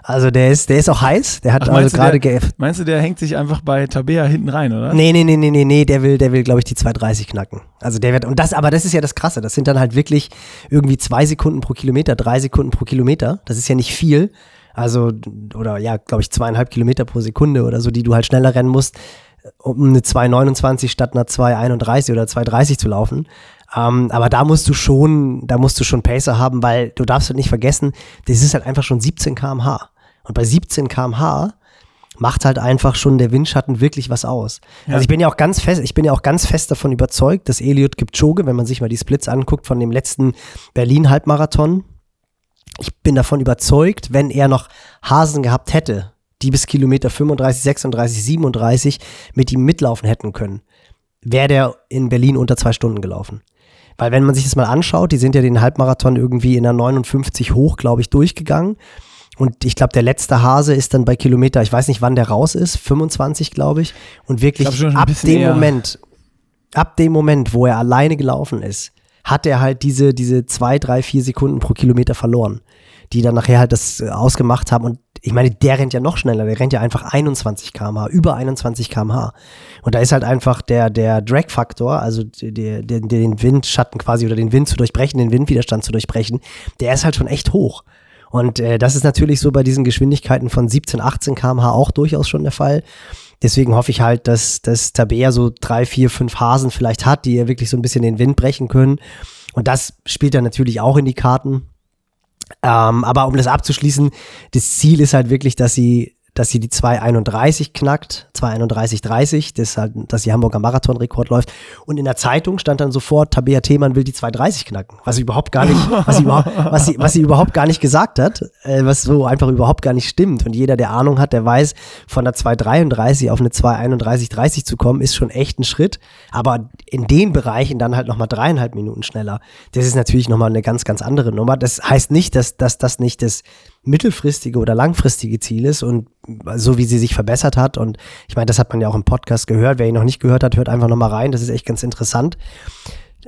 Also der ist, der ist auch heiß. Der hat Ach, also gerade GF. Meinst du, der hängt sich einfach bei Tabea hinten rein, oder? Nee, nee, nee, nee, nee, nee, der will, der will, glaube ich, die 2,30 knacken. Also der wird, und das, aber das ist ja das Krasse. Das sind dann halt wirklich irgendwie zwei Sekunden pro Kilometer, drei Sekunden pro Kilometer. Das ist ja nicht viel. Also, oder ja, glaube ich, zweieinhalb Kilometer pro Sekunde oder so, die du halt schneller rennen musst, um eine 2,29 statt einer 2,31 oder 2,30 zu laufen. Ähm, aber da musst du schon, da musst du schon Pacer haben, weil du darfst halt nicht vergessen, das ist halt einfach schon 17 km/h. Und bei 17 km/h macht halt einfach schon der Windschatten wirklich was aus. Ja. Also ich bin ja auch ganz fest, ich bin ja auch ganz fest davon überzeugt, dass Eliot Kipchoge, wenn man sich mal die Splits anguckt von dem letzten Berlin Halbmarathon, ich bin davon überzeugt, wenn er noch Hasen gehabt hätte, die bis Kilometer 35, 36, 37 mit ihm mitlaufen hätten können, wäre der in Berlin unter zwei Stunden gelaufen. Weil wenn man sich das mal anschaut, die sind ja den Halbmarathon irgendwie in der 59 hoch, glaube ich, durchgegangen. Und ich glaube, der letzte Hase ist dann bei Kilometer, ich weiß nicht, wann der raus ist, 25, glaube ich. Und wirklich glaub, ab dem eher. Moment, ab dem Moment, wo er alleine gelaufen ist, hat er halt diese, diese zwei, drei, vier Sekunden pro Kilometer verloren, die dann nachher halt das äh, ausgemacht haben. Und ich meine, der rennt ja noch schneller, der rennt ja einfach 21 km/h, über 21 km/h. Und da ist halt einfach der, der Drag-Faktor, also der, der, den Windschatten quasi oder den Wind zu durchbrechen, den Windwiderstand zu durchbrechen, der ist halt schon echt hoch. Und äh, das ist natürlich so bei diesen Geschwindigkeiten von 17, 18 km/h auch durchaus schon der Fall. Deswegen hoffe ich halt, dass, dass Tabea so drei, vier, fünf Hasen vielleicht hat, die ja wirklich so ein bisschen den Wind brechen können. Und das spielt dann natürlich auch in die Karten. Ähm, aber um das abzuschließen, das Ziel ist halt wirklich, dass sie dass sie die 231 knackt, 231,30, das halt, dass die Hamburger Marathonrekord läuft. Und in der Zeitung stand dann sofort, Tabea Themann will die 230 knacken, was sie überhaupt gar nicht, was sie überhaupt, was sie, was sie überhaupt gar nicht gesagt hat, äh, was so einfach überhaupt gar nicht stimmt. Und jeder, der Ahnung hat, der weiß, von der 233 auf eine 231,30 zu kommen, ist schon echt ein Schritt. Aber in den Bereichen dann halt nochmal dreieinhalb Minuten schneller. Das ist natürlich nochmal eine ganz, ganz andere Nummer. Das heißt nicht, dass, dass das nicht das mittelfristige oder langfristige Ziel ist und so wie sie sich verbessert hat. Und ich meine, das hat man ja auch im Podcast gehört. Wer ihn noch nicht gehört hat, hört einfach nochmal rein. Das ist echt ganz interessant.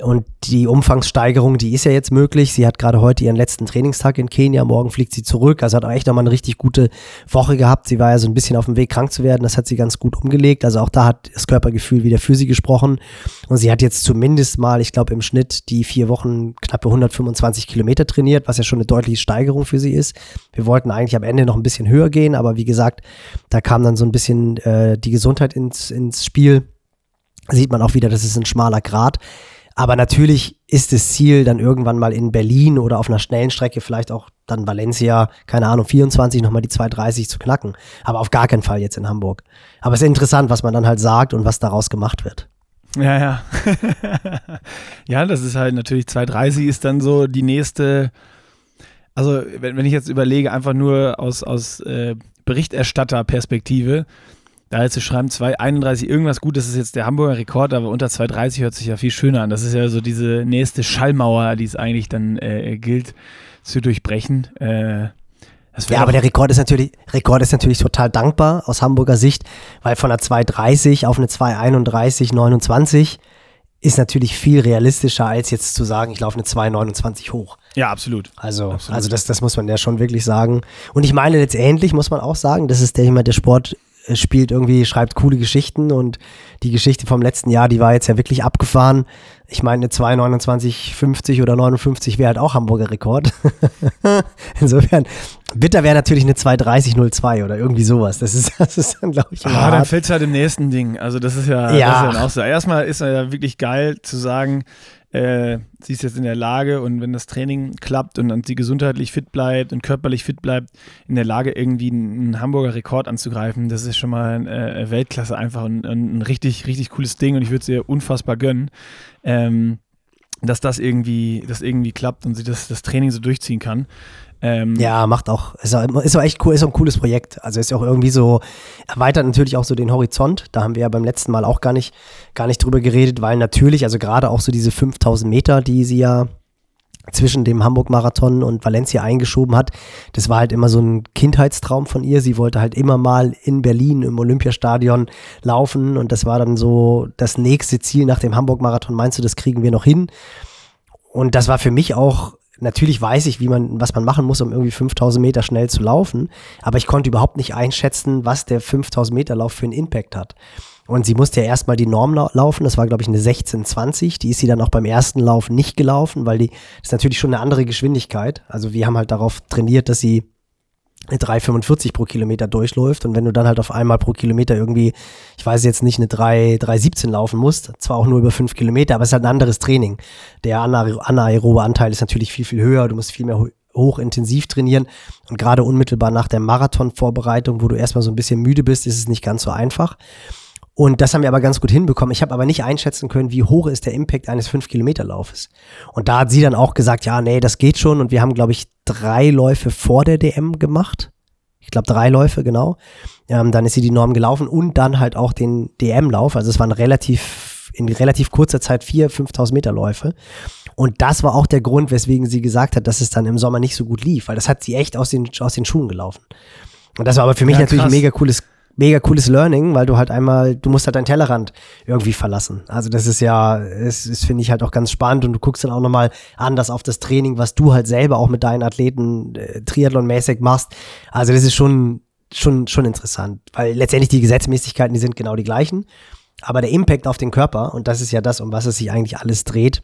Und die Umfangssteigerung, die ist ja jetzt möglich. Sie hat gerade heute ihren letzten Trainingstag in Kenia. Morgen fliegt sie zurück. Also hat auch echt nochmal eine richtig gute Woche gehabt. Sie war ja so ein bisschen auf dem Weg, krank zu werden. Das hat sie ganz gut umgelegt. Also auch da hat das Körpergefühl wieder für sie gesprochen. Und sie hat jetzt zumindest mal, ich glaube, im Schnitt die vier Wochen knappe 125 Kilometer trainiert, was ja schon eine deutliche Steigerung für sie ist. Wir wollten eigentlich am Ende noch ein bisschen höher gehen, aber wie gesagt, da kam dann so ein bisschen äh, die Gesundheit ins, ins Spiel. Sieht man auch wieder, das ist ein schmaler Grad. Aber natürlich ist das Ziel dann irgendwann mal in Berlin oder auf einer schnellen Strecke, vielleicht auch dann Valencia, keine Ahnung, 24 nochmal die 230 zu knacken. Aber auf gar keinen Fall jetzt in Hamburg. Aber es ist interessant, was man dann halt sagt und was daraus gemacht wird. Ja, ja. ja, das ist halt natürlich 230 ist dann so die nächste. Also, wenn, wenn ich jetzt überlege, einfach nur aus, aus äh, Berichterstatterperspektive, da jetzt zu schreiben, 2,31 irgendwas gut, das ist jetzt der Hamburger Rekord, aber unter 2,30 hört sich ja viel schöner an. Das ist ja so diese nächste Schallmauer, die es eigentlich dann äh, gilt zu durchbrechen. Äh, ja, aber der Rekord ist natürlich, Rekord ist natürlich total dankbar aus Hamburger Sicht, weil von einer 2,30 auf eine 2,31, 29 ist natürlich viel realistischer, als jetzt zu sagen, ich laufe eine 2,29 hoch. Ja, absolut. Also, absolut. also das, das muss man ja schon wirklich sagen. Und ich meine, letztendlich muss man auch sagen, das ist der der Sport spielt irgendwie, schreibt coole Geschichten und die Geschichte vom letzten Jahr, die war jetzt ja wirklich abgefahren. Ich meine, eine 2,29,50 oder 59 wäre halt auch Hamburger Rekord. Insofern, bitter wäre natürlich eine 2,30,02 oder irgendwie sowas. Das ist, das ist dann, glaube ich, Ah, dann fällt es halt im nächsten Ding. Also das ist ja, ja. Das ist ja auch so. Erstmal ist ja wirklich geil zu sagen, äh, sie ist jetzt in der Lage und wenn das Training klappt und sie gesundheitlich fit bleibt und körperlich fit bleibt, in der Lage irgendwie einen, Hamburger Rekord anzugreifen, das ist schon mal äh, Weltklasse einfach und, und, ein richtig, richtig cooles Ding und ich würde es ihr unfassbar gönnen. Ähm, dass das irgendwie, das irgendwie klappt und sie das, das Training so durchziehen kann. Ähm, ja, macht auch, ist auch, ist auch echt cool, ist auch ein cooles Projekt. Also ist ja auch irgendwie so, erweitert natürlich auch so den Horizont. Da haben wir ja beim letzten Mal auch gar nicht, gar nicht drüber geredet, weil natürlich, also gerade auch so diese 5000 Meter, die sie ja zwischen dem Hamburg-Marathon und Valencia eingeschoben hat. Das war halt immer so ein Kindheitstraum von ihr. Sie wollte halt immer mal in Berlin im Olympiastadion laufen und das war dann so das nächste Ziel nach dem Hamburg-Marathon. Meinst du, das kriegen wir noch hin? Und das war für mich auch natürlich weiß ich, wie man, was man machen muss, um irgendwie 5000 Meter schnell zu laufen. Aber ich konnte überhaupt nicht einschätzen, was der 5000 Meter Lauf für einen Impact hat. Und sie musste ja erstmal die Norm laufen. Das war, glaube ich, eine 1620. Die ist sie dann auch beim ersten Lauf nicht gelaufen, weil die, das ist natürlich schon eine andere Geschwindigkeit. Also wir haben halt darauf trainiert, dass sie 3,45 pro Kilometer durchläuft und wenn du dann halt auf einmal pro Kilometer irgendwie, ich weiß jetzt nicht, eine 3,17 laufen musst, zwar auch nur über 5 Kilometer, aber es ist halt ein anderes Training. Der anaerobe Anteil ist natürlich viel, viel höher, du musst viel mehr hochintensiv trainieren und gerade unmittelbar nach der Marathonvorbereitung, wo du erstmal so ein bisschen müde bist, ist es nicht ganz so einfach. Und das haben wir aber ganz gut hinbekommen. Ich habe aber nicht einschätzen können, wie hoch ist der Impact eines 5-Kilometer-Laufes. Und da hat sie dann auch gesagt, ja, nee, das geht schon. Und wir haben, glaube ich, drei Läufe vor der DM gemacht. Ich glaube, drei Läufe, genau. Ähm, dann ist sie die Norm gelaufen und dann halt auch den DM-Lauf. Also es waren relativ, in relativ kurzer Zeit vier, 5000 Meter Läufe. Und das war auch der Grund, weswegen sie gesagt hat, dass es dann im Sommer nicht so gut lief, weil das hat sie echt aus den, aus den Schuhen gelaufen. Und das war aber für mich ja, natürlich ein mega cooles mega cooles Learning, weil du halt einmal, du musst halt deinen Tellerrand irgendwie verlassen. Also das ist ja, es ist, finde ich halt auch ganz spannend und du guckst dann auch nochmal anders auf das Training, was du halt selber auch mit deinen Athleten äh, Triathlon-mäßig machst. Also das ist schon, schon, schon interessant, weil letztendlich die Gesetzmäßigkeiten, die sind genau die gleichen. Aber der Impact auf den Körper, und das ist ja das, um was es sich eigentlich alles dreht,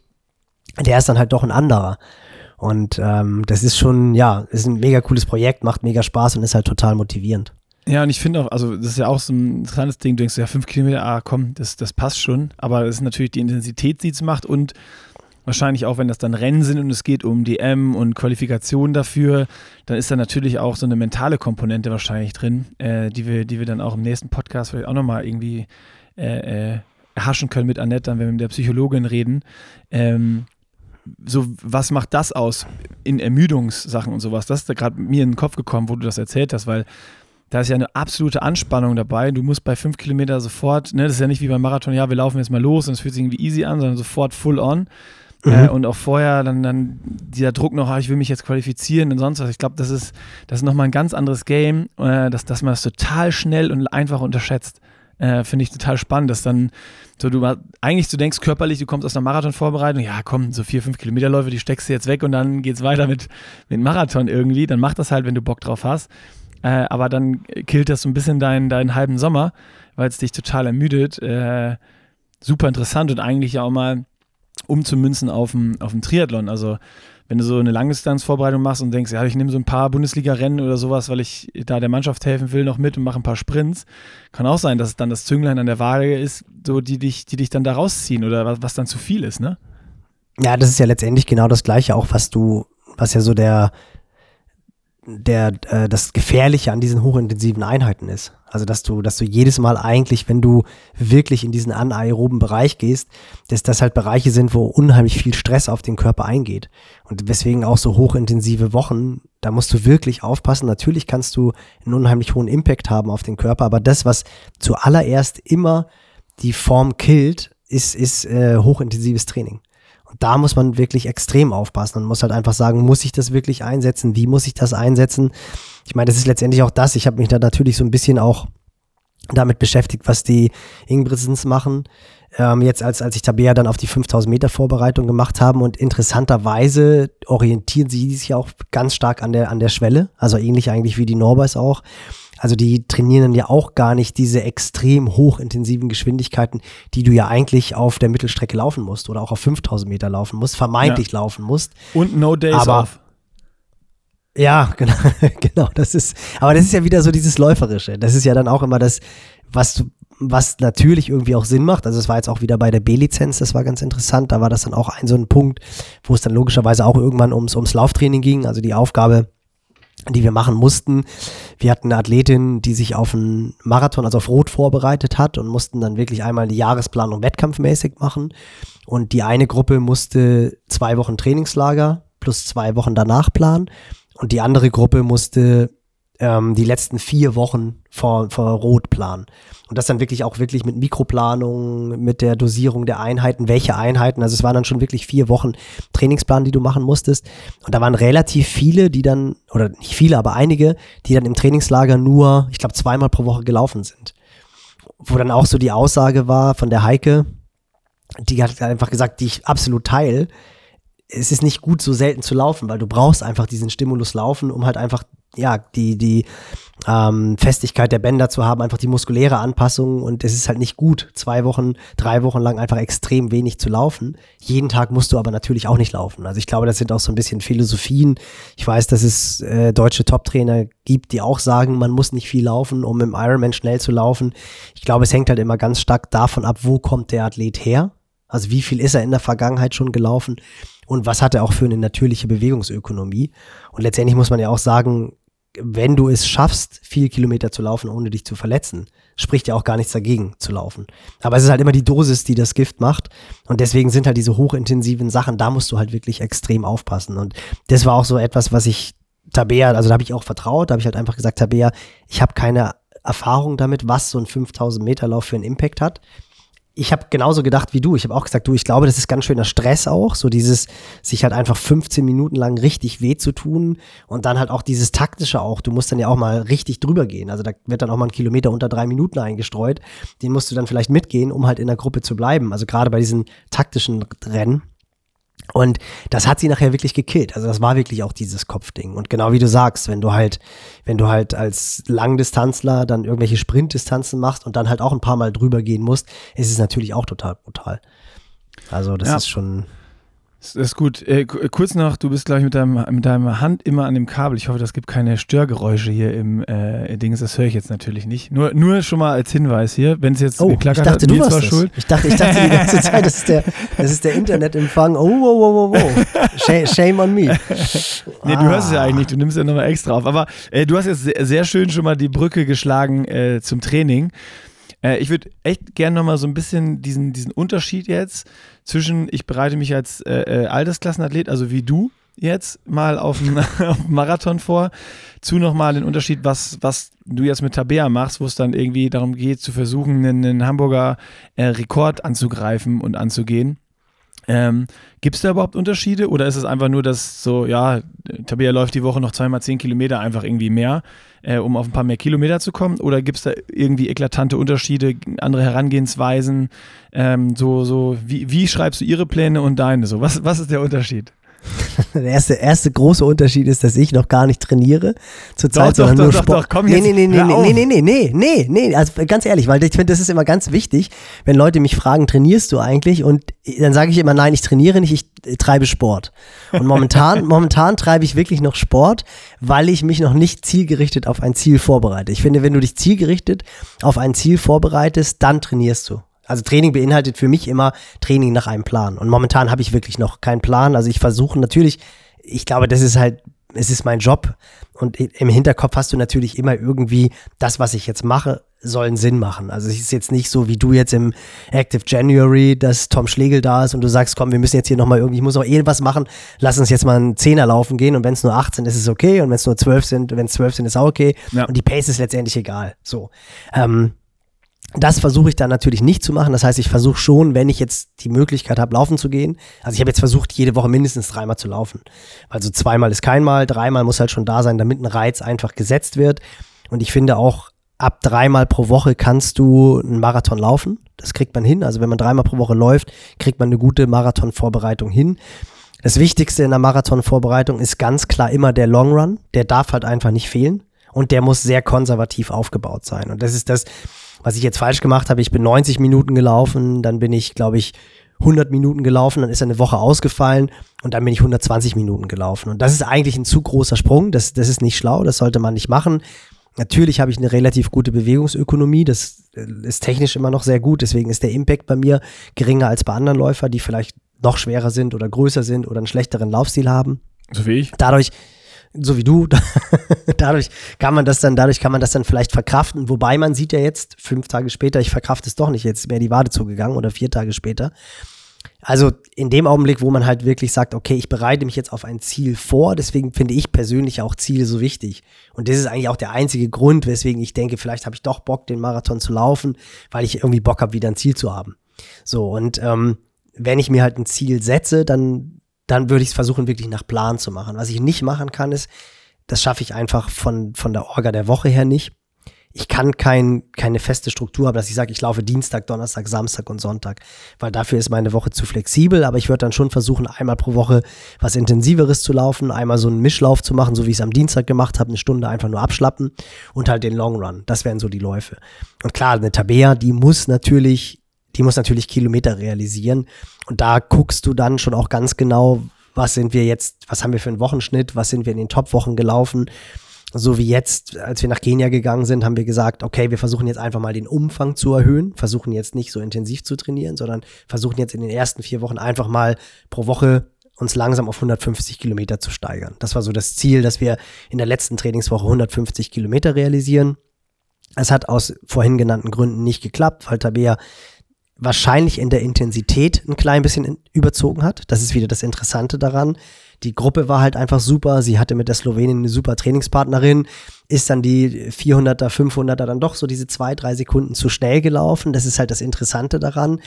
der ist dann halt doch ein anderer. Und ähm, das ist schon, ja, ist ein mega cooles Projekt, macht mega Spaß und ist halt total motivierend. Ja, und ich finde auch, also das ist ja auch so ein interessantes Ding, du denkst ja, fünf Kilometer, ah komm, das, das passt schon, aber es ist natürlich die Intensität, die es macht und wahrscheinlich auch, wenn das dann Rennen sind und es geht um DM und Qualifikation dafür, dann ist da natürlich auch so eine mentale Komponente wahrscheinlich drin, äh, die, wir, die wir dann auch im nächsten Podcast vielleicht auch nochmal irgendwie äh, äh, erhaschen können mit Annette, dann wenn wir mit der Psychologin reden. Ähm, so, was macht das aus in Ermüdungssachen und sowas? Das ist da gerade mir in den Kopf gekommen, wo du das erzählt hast, weil da ist ja eine absolute Anspannung dabei. Du musst bei fünf Kilometer sofort, ne, das ist ja nicht wie beim Marathon, ja, wir laufen jetzt mal los und es fühlt sich irgendwie easy an, sondern sofort full on. Mhm. Äh, und auch vorher dann, dann dieser Druck noch, ah, ich will mich jetzt qualifizieren und sonst was. Ich glaube, das ist, das ist nochmal ein ganz anderes Game, äh, dass, dass man das total schnell und einfach unterschätzt. Äh, Finde ich total spannend, dass dann so du eigentlich du denkst körperlich, du kommst aus einer Marathonvorbereitung, ja komm, so vier, fünf Kilometerläufe, die steckst du jetzt weg und dann geht's weiter mit, mit Marathon irgendwie. Dann mach das halt, wenn du Bock drauf hast. Äh, aber dann killt das so ein bisschen deinen, deinen halben Sommer, weil es dich total ermüdet. Äh, super interessant und eigentlich ja auch mal umzumünzen auf dem, auf Triathlon. Also wenn du so eine Langdistanzvorbereitung machst und denkst, ja, ich nehme so ein paar Bundesliga-Rennen oder sowas, weil ich da der Mannschaft helfen will, noch mit und mache ein paar Sprints, kann auch sein, dass es dann das Zünglein an der Waage ist, so die dich, die dich dann da rausziehen oder was, was dann zu viel ist, ne? Ja, das ist ja letztendlich genau das Gleiche, auch was du, was ja so der, der, äh, das Gefährliche an diesen hochintensiven Einheiten ist. Also, dass du, dass du jedes Mal eigentlich, wenn du wirklich in diesen anaeroben Bereich gehst, dass das halt Bereiche sind, wo unheimlich viel Stress auf den Körper eingeht. Und weswegen auch so hochintensive Wochen, da musst du wirklich aufpassen. Natürlich kannst du einen unheimlich hohen Impact haben auf den Körper, aber das, was zuallererst immer die Form killt, ist, ist äh, hochintensives Training. Und da muss man wirklich extrem aufpassen und muss halt einfach sagen, muss ich das wirklich einsetzen? Wie muss ich das einsetzen? Ich meine, das ist letztendlich auch das. Ich habe mich da natürlich so ein bisschen auch damit beschäftigt, was die Ingbrissens machen. Ähm, jetzt als, als ich Tabea dann auf die 5000 Meter Vorbereitung gemacht haben und interessanterweise orientieren sie sich auch ganz stark an der, an der Schwelle. Also ähnlich eigentlich wie die Norbers auch. Also die trainieren dann ja auch gar nicht diese extrem hochintensiven Geschwindigkeiten, die du ja eigentlich auf der Mittelstrecke laufen musst oder auch auf 5000 Meter laufen musst, vermeintlich ja. laufen musst. Und no days aber, off. Ja, genau, genau. Das ist, aber das ist ja wieder so dieses Läuferische. Das ist ja dann auch immer das, was was natürlich irgendwie auch Sinn macht. Also es war jetzt auch wieder bei der B-Lizenz, das war ganz interessant. Da war das dann auch ein so ein Punkt, wo es dann logischerweise auch irgendwann ums, ums Lauftraining ging. Also die Aufgabe, die wir machen mussten. Wir hatten eine Athletin, die sich auf einen Marathon, also auf Rot vorbereitet hat und mussten dann wirklich einmal eine Jahresplanung wettkampfmäßig machen. Und die eine Gruppe musste zwei Wochen Trainingslager plus zwei Wochen danach planen. Und die andere Gruppe musste ähm, die letzten vier Wochen vor, vor Rot planen. Und das dann wirklich auch wirklich mit Mikroplanung, mit der Dosierung der Einheiten, welche Einheiten. Also es waren dann schon wirklich vier Wochen Trainingsplan, die du machen musstest. Und da waren relativ viele, die dann, oder nicht viele, aber einige, die dann im Trainingslager nur, ich glaube, zweimal pro Woche gelaufen sind. Wo dann auch so die Aussage war von der Heike, die hat einfach gesagt, die ich absolut teile. Es ist nicht gut, so selten zu laufen, weil du brauchst einfach diesen Stimulus laufen, um halt einfach ja, die, die ähm, Festigkeit der Bänder zu haben, einfach die muskuläre Anpassung und es ist halt nicht gut, zwei Wochen, drei Wochen lang einfach extrem wenig zu laufen. Jeden Tag musst du aber natürlich auch nicht laufen. Also ich glaube, das sind auch so ein bisschen Philosophien. Ich weiß, dass es äh, deutsche Top-Trainer gibt, die auch sagen, man muss nicht viel laufen, um im Ironman schnell zu laufen. Ich glaube, es hängt halt immer ganz stark davon ab, wo kommt der Athlet her. Also wie viel ist er in der Vergangenheit schon gelaufen und was hat er auch für eine natürliche Bewegungsökonomie. Und letztendlich muss man ja auch sagen, wenn du es schaffst, viel Kilometer zu laufen, ohne dich zu verletzen, spricht ja auch gar nichts dagegen zu laufen. Aber es ist halt immer die Dosis, die das Gift macht. Und deswegen sind halt diese hochintensiven Sachen, da musst du halt wirklich extrem aufpassen. Und das war auch so etwas, was ich Tabea, also da habe ich auch vertraut, da habe ich halt einfach gesagt, Tabea, ich habe keine Erfahrung damit, was so ein 5000 Meter Lauf für einen Impact hat ich habe genauso gedacht wie du. Ich habe auch gesagt, du, ich glaube, das ist ganz schöner Stress auch, so dieses sich halt einfach 15 Minuten lang richtig weh zu tun und dann halt auch dieses taktische auch. Du musst dann ja auch mal richtig drüber gehen. Also da wird dann auch mal ein Kilometer unter drei Minuten eingestreut. Den musst du dann vielleicht mitgehen, um halt in der Gruppe zu bleiben. Also gerade bei diesen taktischen Rennen und das hat sie nachher wirklich gekillt. Also das war wirklich auch dieses Kopfding. Und genau wie du sagst, wenn du halt, wenn du halt als Langdistanzler dann irgendwelche Sprintdistanzen machst und dann halt auch ein paar Mal drüber gehen musst, ist es natürlich auch total brutal. Also das ja. ist schon, das ist gut. Äh, kurz noch, du bist, glaube ich, mit, deinem, mit deiner Hand immer an dem Kabel. Ich hoffe, das gibt keine Störgeräusche hier im äh, Dings. Das höre ich jetzt natürlich nicht. Nur, nur schon mal als Hinweis hier, wenn es jetzt oh, geklackert ich dachte, hat, du warst war schuld. Ich dachte, ich dachte die ganze Zeit, das ist der, das ist der Internetempfang. Oh, oh, oh, oh, oh. Shame on me. nee, ah. du hörst es ja eigentlich nicht. Du nimmst ja nochmal extra auf. Aber äh, du hast jetzt sehr, sehr, schön schon mal die Brücke geschlagen äh, zum Training. Äh, ich würde echt gerne nochmal so ein bisschen diesen, diesen Unterschied jetzt zwischen, ich bereite mich als äh, äh Altersklassenathlet, also wie du jetzt mal auf einen Marathon vor, zu nochmal den Unterschied, was, was du jetzt mit Tabea machst, wo es dann irgendwie darum geht, zu versuchen, einen, einen Hamburger äh, Rekord anzugreifen und anzugehen. Ähm, Gibt es da überhaupt Unterschiede oder ist es einfach nur, dass so, ja, Tabea läuft die Woche noch zweimal zehn Kilometer einfach irgendwie mehr, äh, um auf ein paar mehr Kilometer zu kommen? Oder gibt es da irgendwie eklatante Unterschiede, andere Herangehensweisen? Ähm, so, so, wie, wie schreibst du ihre Pläne und deine? So, was, was ist der Unterschied? Der erste, erste große Unterschied ist, dass ich noch gar nicht trainiere zurzeit, sondern doch, nur doch, Sport. Doch, komm nee, jetzt, nee, nee, nee, nee, nee, nee, nee, nee, nee, also ganz ehrlich, weil ich finde, das ist immer ganz wichtig, wenn Leute mich fragen, trainierst du eigentlich? Und dann sage ich immer, nein, ich trainiere nicht, ich treibe Sport. Und momentan, momentan treibe ich wirklich noch Sport, weil ich mich noch nicht zielgerichtet auf ein Ziel vorbereite. Ich finde, wenn du dich zielgerichtet auf ein Ziel vorbereitest, dann trainierst du. Also Training beinhaltet für mich immer Training nach einem Plan. Und momentan habe ich wirklich noch keinen Plan. Also ich versuche natürlich, ich glaube, das ist halt, es ist mein Job. Und im Hinterkopf hast du natürlich immer irgendwie, das, was ich jetzt mache, soll einen Sinn machen. Also es ist jetzt nicht so wie du jetzt im Active January, dass Tom Schlegel da ist und du sagst, komm, wir müssen jetzt hier nochmal irgendwie, ich muss noch eh was machen, lass uns jetzt mal einen Zehner laufen gehen und wenn es nur 18 ist, ist es okay und wenn es nur 12 sind, wenn es 12 sind, ist auch okay. Ja. Und die Pace ist letztendlich egal. So. Ähm, das versuche ich dann natürlich nicht zu machen. Das heißt, ich versuche schon, wenn ich jetzt die Möglichkeit habe, laufen zu gehen. Also ich habe jetzt versucht, jede Woche mindestens dreimal zu laufen. Also zweimal ist keinmal, dreimal muss halt schon da sein, damit ein Reiz einfach gesetzt wird. Und ich finde auch, ab dreimal pro Woche kannst du einen Marathon laufen. Das kriegt man hin. Also wenn man dreimal pro Woche läuft, kriegt man eine gute Marathonvorbereitung hin. Das Wichtigste in der Marathonvorbereitung ist ganz klar immer der Long Run. Der darf halt einfach nicht fehlen. Und der muss sehr konservativ aufgebaut sein. Und das ist das, was ich jetzt falsch gemacht habe. Ich bin 90 Minuten gelaufen, dann bin ich, glaube ich, 100 Minuten gelaufen, dann ist eine Woche ausgefallen und dann bin ich 120 Minuten gelaufen. Und das ist eigentlich ein zu großer Sprung. Das, das ist nicht schlau, das sollte man nicht machen. Natürlich habe ich eine relativ gute Bewegungsökonomie, das äh, ist technisch immer noch sehr gut, deswegen ist der Impact bei mir geringer als bei anderen Läufern, die vielleicht noch schwerer sind oder größer sind oder einen schlechteren Laufstil haben. So wie ich. Dadurch, so wie du, dadurch kann man das dann, dadurch kann man das dann vielleicht verkraften, wobei man sieht ja jetzt, fünf Tage später, ich verkrafte es doch nicht, jetzt wäre die Wade zugegangen oder vier Tage später. Also in dem Augenblick, wo man halt wirklich sagt, okay, ich bereite mich jetzt auf ein Ziel vor, deswegen finde ich persönlich auch Ziele so wichtig. Und das ist eigentlich auch der einzige Grund, weswegen ich denke, vielleicht habe ich doch Bock, den Marathon zu laufen, weil ich irgendwie Bock habe, wieder ein Ziel zu haben. So, und ähm, wenn ich mir halt ein Ziel setze, dann, dann würde ich es versuchen, wirklich nach Plan zu machen. Was ich nicht machen kann, ist, das schaffe ich einfach von, von der Orga der Woche her nicht. Ich kann kein, keine feste Struktur haben, dass ich sage, ich laufe Dienstag, Donnerstag, Samstag und Sonntag, weil dafür ist meine Woche zu flexibel. Aber ich würde dann schon versuchen, einmal pro Woche was Intensiveres zu laufen, einmal so einen Mischlauf zu machen, so wie ich es am Dienstag gemacht habe, eine Stunde einfach nur abschlappen und halt den Long Run. Das wären so die Läufe. Und klar, eine Tabea, die muss natürlich, die muss natürlich Kilometer realisieren. Und da guckst du dann schon auch ganz genau, was sind wir jetzt, was haben wir für einen Wochenschnitt, was sind wir in den Top-Wochen gelaufen. So wie jetzt, als wir nach Kenia gegangen sind, haben wir gesagt, okay, wir versuchen jetzt einfach mal den Umfang zu erhöhen, versuchen jetzt nicht so intensiv zu trainieren, sondern versuchen jetzt in den ersten vier Wochen einfach mal pro Woche uns langsam auf 150 Kilometer zu steigern. Das war so das Ziel, dass wir in der letzten Trainingswoche 150 Kilometer realisieren. Es hat aus vorhin genannten Gründen nicht geklappt, weil Tabea wahrscheinlich in der Intensität ein klein bisschen überzogen hat. Das ist wieder das Interessante daran. Die Gruppe war halt einfach super. Sie hatte mit der Slowenin eine super Trainingspartnerin, ist dann die 400er, 500er dann doch so diese zwei, drei Sekunden zu schnell gelaufen. Das ist halt das Interessante daran.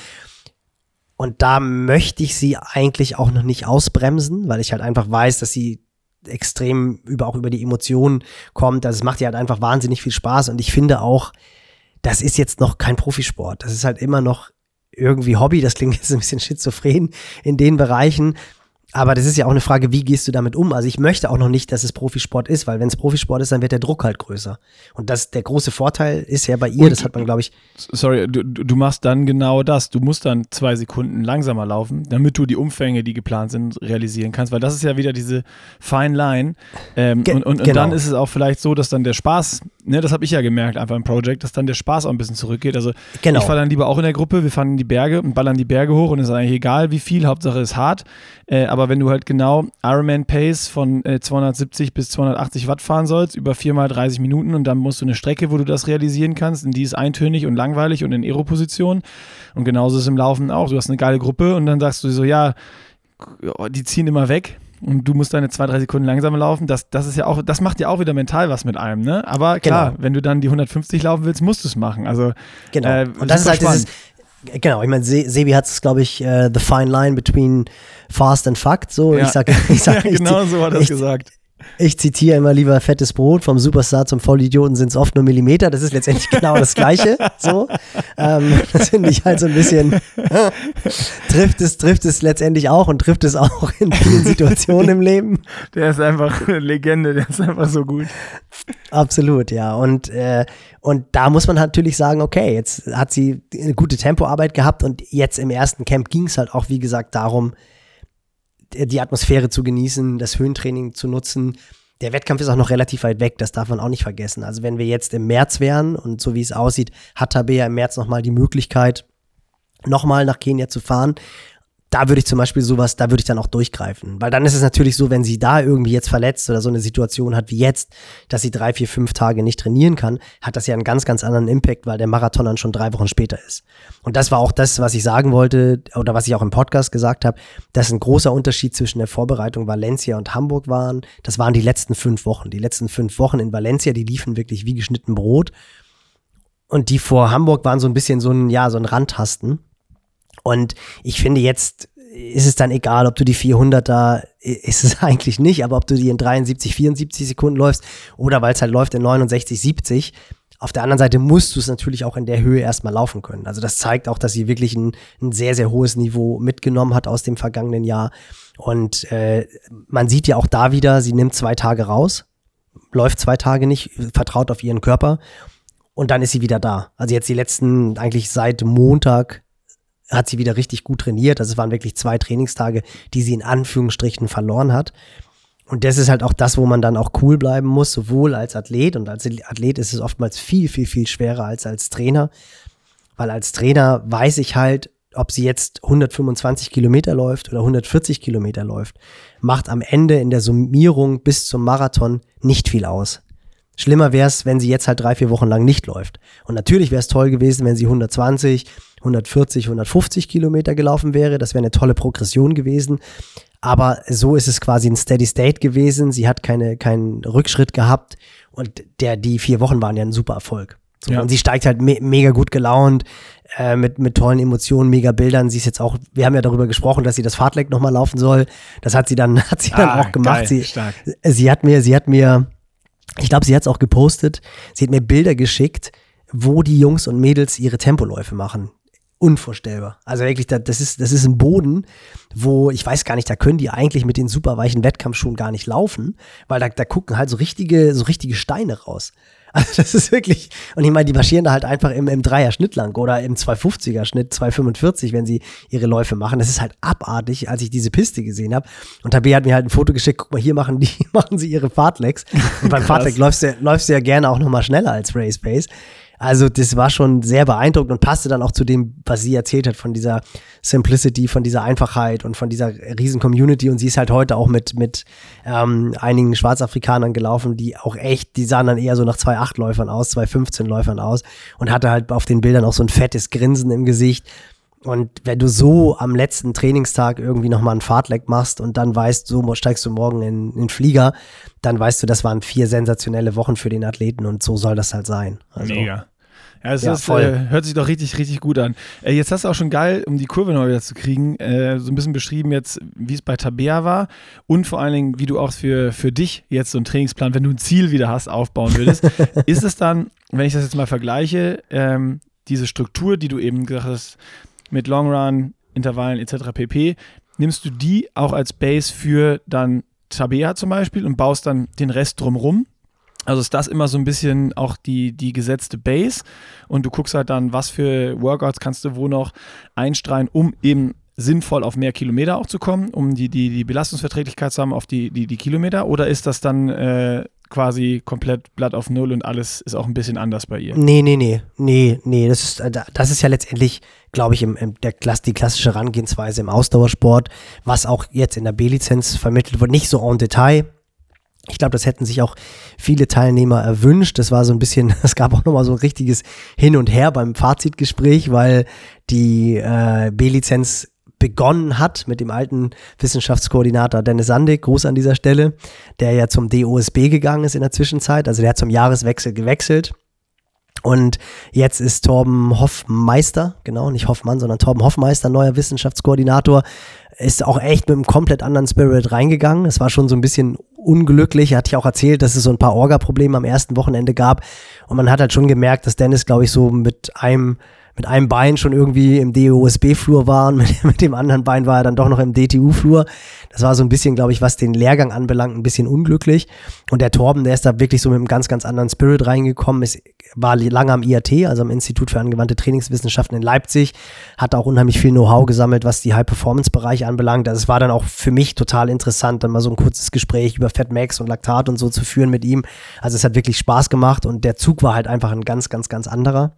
Und da möchte ich sie eigentlich auch noch nicht ausbremsen, weil ich halt einfach weiß, dass sie extrem über, auch über die Emotionen kommt. Also es macht ihr halt einfach wahnsinnig viel Spaß. Und ich finde auch, das ist jetzt noch kein Profisport. Das ist halt immer noch irgendwie Hobby. Das klingt jetzt ein bisschen schizophren in den Bereichen. Aber das ist ja auch eine Frage, wie gehst du damit um? Also ich möchte auch noch nicht, dass es Profisport ist, weil wenn es Profisport ist, dann wird der Druck halt größer. Und das der große Vorteil ist ja bei ihr, Und- das hat man, glaube ich, Sorry, du, du machst dann genau das. Du musst dann zwei Sekunden langsamer laufen, damit du die Umfänge, die geplant sind, realisieren kannst. Weil das ist ja wieder diese Fine Line. Ähm, Ge- und und, und genau. dann ist es auch vielleicht so, dass dann der Spaß, ne, das habe ich ja gemerkt einfach im Project, dass dann der Spaß auch ein bisschen zurückgeht. Also Genau. ich fahre dann lieber auch in der Gruppe, wir fahren in die Berge und ballern die Berge hoch und es ist eigentlich egal, wie viel, Hauptsache ist hart. Äh, aber wenn du halt genau Ironman Pace von äh, 270 bis 280 Watt fahren sollst, über viermal 30 Minuten und dann musst du eine Strecke, wo du das realisieren kannst, und die ist eintönig und langweilig und in Aero-Position. Und genauso ist es im Laufen auch. Du hast eine geile Gruppe und dann sagst du so, ja, die ziehen immer weg. Und du musst deine zwei, drei Sekunden langsamer laufen. Das, das ist ja auch, das macht ja auch wieder mental was mit einem, ne? Aber klar, Genau. wenn du dann die 150 laufen willst, musst du es machen. Also Genau. Äh, und das ist halt dieses, Genau, ich meine, Se Sebi hat es, glaube ich, uh, the fine line between fast and fact. So, ja. ich sage, ich sag, ja, genau so hat er gesagt. Ich zitiere immer lieber fettes Brot, vom Superstar zum Vollidioten sind es oft nur Millimeter. Das ist letztendlich genau das Gleiche. So. Ähm, das finde ich halt so ein bisschen, trifft es, trifft es letztendlich auch und trifft es auch in vielen Situationen im Leben. Der ist einfach eine Legende, der ist einfach so gut. Absolut, ja. Und, äh, und da muss man natürlich sagen, okay, jetzt hat sie eine gute Tempoarbeit gehabt und jetzt im ersten Camp ging es halt auch, wie gesagt, darum, die Atmosphäre zu genießen, das Höhentraining zu nutzen. Der Wettkampf ist auch noch relativ weit weg, das darf man auch nicht vergessen. Also wenn wir jetzt im März wären und so wie es aussieht, hat Tabea im März nochmal die Möglichkeit, nochmal nach Kenia zu fahren da würde ich zum Beispiel sowas, da würde ich dann auch durchgreifen. Weil dann ist es natürlich so, wenn sie da irgendwie jetzt verletzt oder so eine Situation hat wie jetzt, dass sie drei, vier, fünf Tage nicht trainieren kann, hat das ja einen ganz, ganz anderen Impact, weil der Marathon dann schon drei Wochen später ist. Und das war auch das, was ich sagen wollte oder was ich auch im Podcast gesagt habe, dass ein großer Unterschied zwischen der Vorbereitung Valencia und Hamburg waren. Das waren die letzten fünf Wochen. Die letzten fünf Wochen in Valencia, die liefen wirklich wie geschnitten Brot. Und die vor Hamburg waren so ein bisschen so ein, ja, so ein Randtasten. Und ich finde jetzt ist es dann egal, ob du die 400 da, ist es eigentlich nicht, aber ob du die in 73, 74 Sekunden läufst oder weil es halt läuft in 69, 70. Auf der anderen Seite musst du es natürlich auch in der Höhe erstmal laufen können. Also das zeigt auch, dass sie wirklich ein, ein sehr, sehr hohes Niveau mitgenommen hat aus dem vergangenen Jahr. Und äh, man sieht ja auch da wieder, sie nimmt zwei Tage raus, läuft zwei Tage nicht, vertraut auf ihren Körper und dann ist sie wieder da. Also jetzt die letzten, eigentlich seit Montag hat sie wieder richtig gut trainiert. Also es waren wirklich zwei Trainingstage, die sie in Anführungsstrichen verloren hat. Und das ist halt auch das, wo man dann auch cool bleiben muss, sowohl als Athlet und als Athlet ist es oftmals viel, viel, viel schwerer als als Trainer. Weil als Trainer weiß ich halt, ob sie jetzt 125 Kilometer läuft oder 140 Kilometer läuft, macht am Ende in der Summierung bis zum Marathon nicht viel aus. Schlimmer wäre es, wenn sie jetzt halt drei, vier Wochen lang nicht läuft. Und natürlich wäre es toll gewesen, wenn sie 120, 140, 150 Kilometer gelaufen wäre. Das wäre eine tolle Progression gewesen. Aber so ist es quasi ein Steady State gewesen. Sie hat keine, keinen Rückschritt gehabt. Und der, die vier Wochen waren ja ein super Erfolg. So, ja. Und sie steigt halt me mega gut gelaunt, äh, mit, mit tollen Emotionen, mega Bildern. Sie ist jetzt auch, wir haben ja darüber gesprochen, dass sie das Fahrtleck nochmal laufen soll. Das hat sie dann, hat sie dann ah, auch gemacht. Geil, sie, stark. sie hat mir, sie hat mir ich glaube, sie hat es auch gepostet. Sie hat mir Bilder geschickt, wo die Jungs und Mädels ihre Tempoläufe machen. Unvorstellbar. Also wirklich, das ist, das ist ein Boden, wo ich weiß gar nicht, da können die eigentlich mit den super weichen Wettkampfschuhen gar nicht laufen, weil da, da gucken halt so richtige, so richtige Steine raus. Also das ist wirklich, und ich meine, die marschieren da halt einfach im, im Dreier-Schnitt lang oder im 250er-Schnitt, 245, wenn sie ihre Läufe machen. Das ist halt abartig, als ich diese Piste gesehen habe. Und Tabea hat mir halt ein Foto geschickt, guck mal, hier machen die, machen sie ihre Fahrtlegs. Und beim Fahrtleg läufst du, läufst du ja gerne auch nochmal schneller als Race Pace. Also das war schon sehr beeindruckend und passte dann auch zu dem, was sie erzählt hat, von dieser Simplicity, von dieser Einfachheit und von dieser riesen Community. Und sie ist halt heute auch mit, mit ähm, einigen Schwarzafrikanern gelaufen, die auch echt, die sahen dann eher so nach zwei Acht-Läufern aus, zwei 15-Läufern aus und hatte halt auf den Bildern auch so ein fettes Grinsen im Gesicht. Und wenn du so am letzten Trainingstag irgendwie nochmal einen Fahrtleck machst und dann weißt, so steigst du morgen in, in den Flieger, dann weißt du, das waren vier sensationelle Wochen für den Athleten und so soll das halt sein. Also, Mega. Ja, es ja, ist, äh, hört sich doch richtig, richtig gut an. Äh, jetzt hast du auch schon geil, um die Kurve neu wieder zu kriegen, äh, so ein bisschen beschrieben jetzt, wie es bei Tabea war und vor allen Dingen, wie du auch für, für dich jetzt so einen Trainingsplan, wenn du ein Ziel wieder hast, aufbauen würdest. ist es dann, wenn ich das jetzt mal vergleiche, ähm, diese Struktur, die du eben gesagt hast, mit Long Run, Intervallen etc. pp. Nimmst du die auch als Base für dann Tabea zum Beispiel und baust dann den Rest drumrum? Also ist das immer so ein bisschen auch die, die gesetzte Base und du guckst halt dann, was für Workouts kannst du wo noch einstreuen, um eben sinnvoll auf mehr Kilometer auch zu kommen, um die, die, die Belastungsverträglichkeit zu haben auf die, die, die Kilometer? Oder ist das dann äh, quasi komplett Blatt auf Null und alles ist auch ein bisschen anders bei ihr? Nee, nee, nee, nee, nee. Das ist, äh, das ist ja letztendlich, glaube ich, im, im, der die klassische Herangehensweise im Ausdauersport, was auch jetzt in der B-Lizenz vermittelt wird, nicht so en Detail. Ich glaube, das hätten sich auch viele Teilnehmer erwünscht. Das war so ein bisschen, es gab auch nochmal so ein richtiges Hin und Her beim Fazitgespräch, weil die äh, B-Lizenz begonnen hat mit dem alten Wissenschaftskoordinator Dennis Sandig, Gruß an dieser Stelle, der ja zum DOSB gegangen ist in der Zwischenzeit, also der hat zum Jahreswechsel gewechselt Und jetzt ist Torben Hoffmeister, genau, nicht Hoffmann, sondern Torben Hoffmeister, neuer Wissenschaftskoordinator, ist auch echt mit einem komplett anderen Spirit reingegangen. Es war schon so ein bisschen unglücklich. Er hat ja auch erzählt, dass es so ein paar Orga-Probleme am ersten Wochenende gab. Und man hat halt schon gemerkt, dass Dennis, glaube ich, so mit einem mit einem Bein schon irgendwie im DOSB-Flur war und mit, mit, dem anderen Bein war er dann doch noch im DTU-Flur. Das war so ein bisschen, glaube ich, was den Lehrgang anbelangt, ein bisschen unglücklich. Und der Torben, der ist da wirklich so mit einem ganz, ganz anderen Spirit reingekommen, ist, war lange am IAT, also am Institut für angewandte Trainingswissenschaften in Leipzig, hat auch unheimlich viel Know-how gesammelt, was die High-Performance-Bereiche anbelangt. Also es war dann auch für mich total interessant, dann mal so ein kurzes Gespräch über Fatmax und Laktat und so zu führen mit ihm. Also es hat wirklich Spaß gemacht und der Zug war halt einfach ein ganz, ganz, ganz anderer.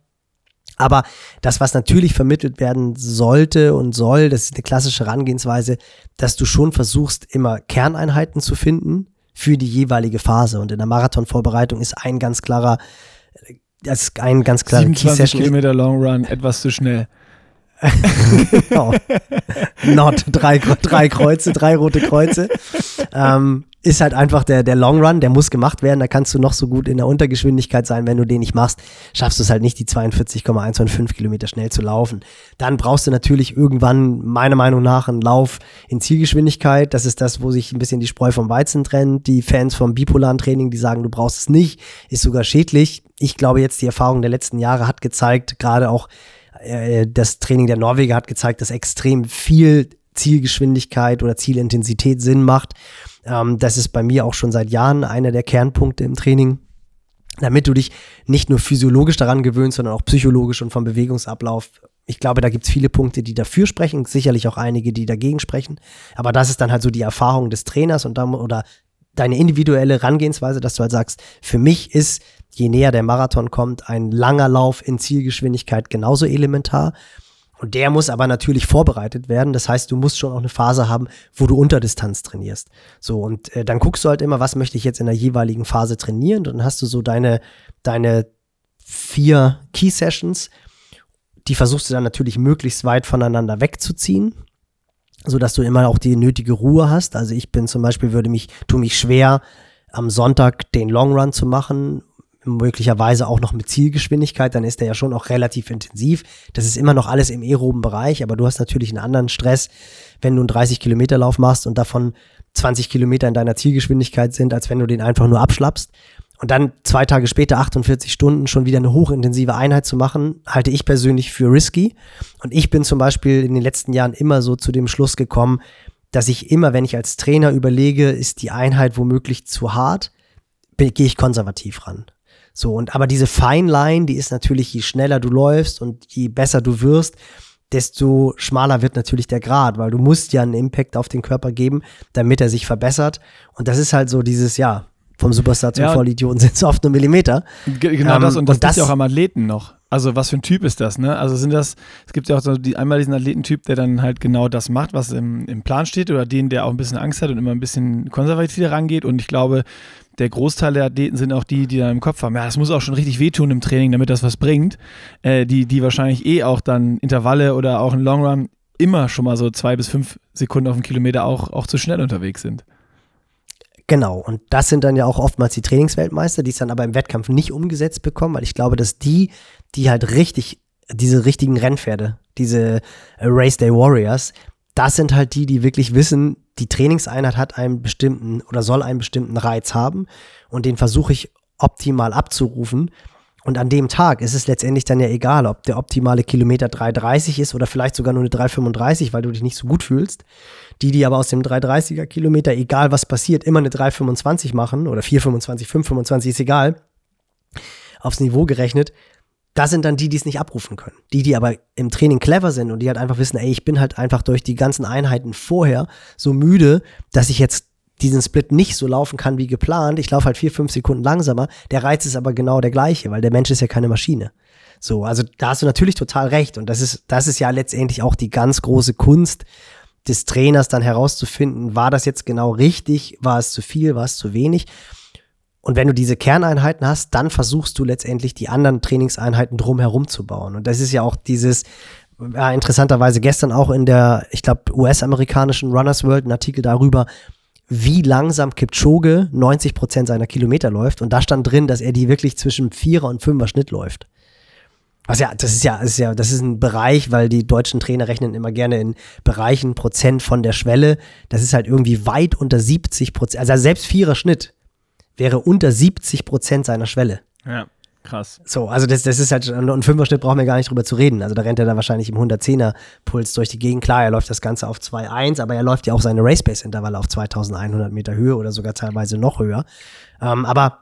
Aber das, was natürlich vermittelt werden sollte und soll, das ist eine klassische Herangehensweise, dass du schon versuchst, immer Kerneinheiten zu finden für die jeweilige Phase. Und in der Marathonvorbereitung ist ein ganz klarer, das ist ein ganz klarer 27 Kilometer Long Run, etwas zu schnell. genau. Not, drei, drei Kreuze, drei rote Kreuze. Ähm, ist halt einfach der, der Long Run, der muss gemacht werden. Da kannst du noch so gut in der Untergeschwindigkeit sein. Wenn du den nicht machst, schaffst du es halt nicht, die 42,125 Kilometer schnell zu laufen. Dann brauchst du natürlich irgendwann, meiner Meinung nach, einen Lauf in Zielgeschwindigkeit. Das ist das, wo sich ein bisschen die Spreu vom Weizen trennt. Die Fans vom bipolaren Training, die sagen, du brauchst es nicht, ist sogar schädlich. Ich glaube jetzt, die Erfahrung der letzten Jahre hat gezeigt, gerade auch äh, das Training der Norweger hat gezeigt, dass extrem viel Zielgeschwindigkeit oder Zielintensität Sinn macht. Ähm, das ist bei mir auch schon seit Jahren einer der Kernpunkte im Training damit du dich nicht nur physiologisch daran gewöhnst, sondern auch psychologisch und vom Bewegungsablauf. Ich glaube, da gibt es viele Punkte, die dafür sprechen, sicherlich auch einige, die dagegen sprechen. Aber das ist dann halt so die Erfahrung des Trainers und dann, oder deine individuelle Herangehensweise, dass du halt sagst, für mich ist, je näher der Marathon kommt, ein langer Lauf in Zielgeschwindigkeit genauso elementar. Und der muss aber natürlich vorbereitet werden. Das heißt, du musst schon auch eine Phase haben, wo du Unterdistanz trainierst. So, und äh, dann guckst du halt immer, was möchte ich jetzt in der jeweiligen Phase trainieren. Und dann hast du so deine, deine vier Key Sessions. Die versuchst du dann natürlich möglichst weit voneinander wegzuziehen, sodass du immer auch die nötige Ruhe hast. Also ich bin zum Beispiel, würde mich, tu mich schwer, am Sonntag den Long Run zu machen möglicherweise auch noch mit Zielgeschwindigkeit, dann ist der ja schon auch relativ intensiv. Das ist immer noch alles im aeroben Bereich, aber du hast natürlich einen anderen Stress, wenn du einen 30 Kilometer Lauf machst und davon 20 Kilometer in deiner Zielgeschwindigkeit sind, als wenn du den einfach nur abschlappst. Und dann zwei Tage später, 48 Stunden, schon wieder eine hochintensive Einheit zu machen, halte ich persönlich für risky. Und ich bin zum Beispiel in den letzten Jahren immer so zu dem Schluss gekommen, dass ich immer, wenn ich als Trainer überlege, ist die Einheit womöglich zu hart, gehe ich konservativ ran. So, und aber diese Fine Line, die ist natürlich, je schneller du läufst und je besser du wirst, desto schmaler wird natürlich der Grad, weil du musst ja einen Impact auf den Körper geben, damit er sich verbessert. Und das ist halt so dieses, ja, vom Superstar zum ja, Vollidioten sind es oft nur Millimeter. Genau ähm, das und das, und das ist ja auch am Athleten noch. Also was für ein Typ ist das, ne? Also sind das, es gibt ja auch so die, einmal diesen Athletentyp, der dann halt genau das macht, was im, im Plan steht, oder den, der auch ein bisschen Angst hat und immer ein bisschen konservativer rangeht. Und ich glaube, der Großteil der Athleten sind auch die, die dann im Kopf haben, ja, das muss auch schon richtig wehtun im Training, damit das was bringt. Äh, die, die wahrscheinlich eh auch dann Intervalle oder auch ein Long Run immer schon mal so zwei bis fünf Sekunden auf dem Kilometer auch, auch zu schnell unterwegs sind. Genau, und das sind dann ja auch oftmals die Trainingsweltmeister, die es dann aber im Wettkampf nicht umgesetzt bekommen, weil ich glaube, dass die, die halt richtig, diese richtigen Rennpferde, diese Race Day Warriors, das sind halt die, die wirklich wissen, die Trainingseinheit hat einen bestimmten oder soll einen bestimmten Reiz haben und den versuche ich optimal abzurufen. Und an dem Tag ist es letztendlich dann ja egal, ob der optimale Kilometer 3,30 ist oder vielleicht sogar nur eine 3,35, weil du dich nicht so gut fühlst. Die, die aber aus dem 3,30er Kilometer, egal was passiert, immer eine 3,25 machen oder 4,25, 5,25 ist egal, aufs Niveau gerechnet, das sind dann die, die es nicht abrufen können. Die, die aber im Training clever sind und die halt einfach wissen, ey, ich bin halt einfach durch die ganzen Einheiten vorher so müde, dass ich jetzt diesen Split nicht so laufen kann wie geplant. Ich laufe halt vier, fünf Sekunden langsamer. Der Reiz ist aber genau der gleiche, weil der Mensch ist ja keine Maschine. So, also da hast du natürlich total recht. Und das ist, das ist ja letztendlich auch die ganz große Kunst des Trainers dann herauszufinden, war das jetzt genau richtig, war es zu viel, war es zu wenig. Und wenn du diese Kerneinheiten hast, dann versuchst du letztendlich die anderen Trainingseinheiten drumherum zu bauen. Und das ist ja auch dieses, ja, interessanterweise gestern auch in der, ich glaube, US-amerikanischen Runners World ein Artikel darüber, wie langsam Kipchoge 90 Prozent seiner Kilometer läuft. Und da stand drin, dass er die wirklich zwischen Vierer und Fünfer Schnitt läuft. Was ja, das ist ja, das ist ja, das ist ein Bereich, weil die deutschen Trainer rechnen immer gerne in Bereichen Prozent von der Schwelle. Das ist halt irgendwie weit unter 70 Prozent. Also selbst Vierer Schnitt wäre unter 70 Prozent seiner Schwelle. Ja. Krass. So, also das, das ist halt, ein Fünfer-Schnitt brauchen wir gar nicht drüber zu reden. Also da rennt er dann wahrscheinlich im 110er-Puls durch die Gegend. Klar, er läuft das Ganze auf 2,1, aber er läuft ja auch seine Race-Pace-Intervalle auf 2100 Meter Höhe oder sogar teilweise noch höher. Ähm, aber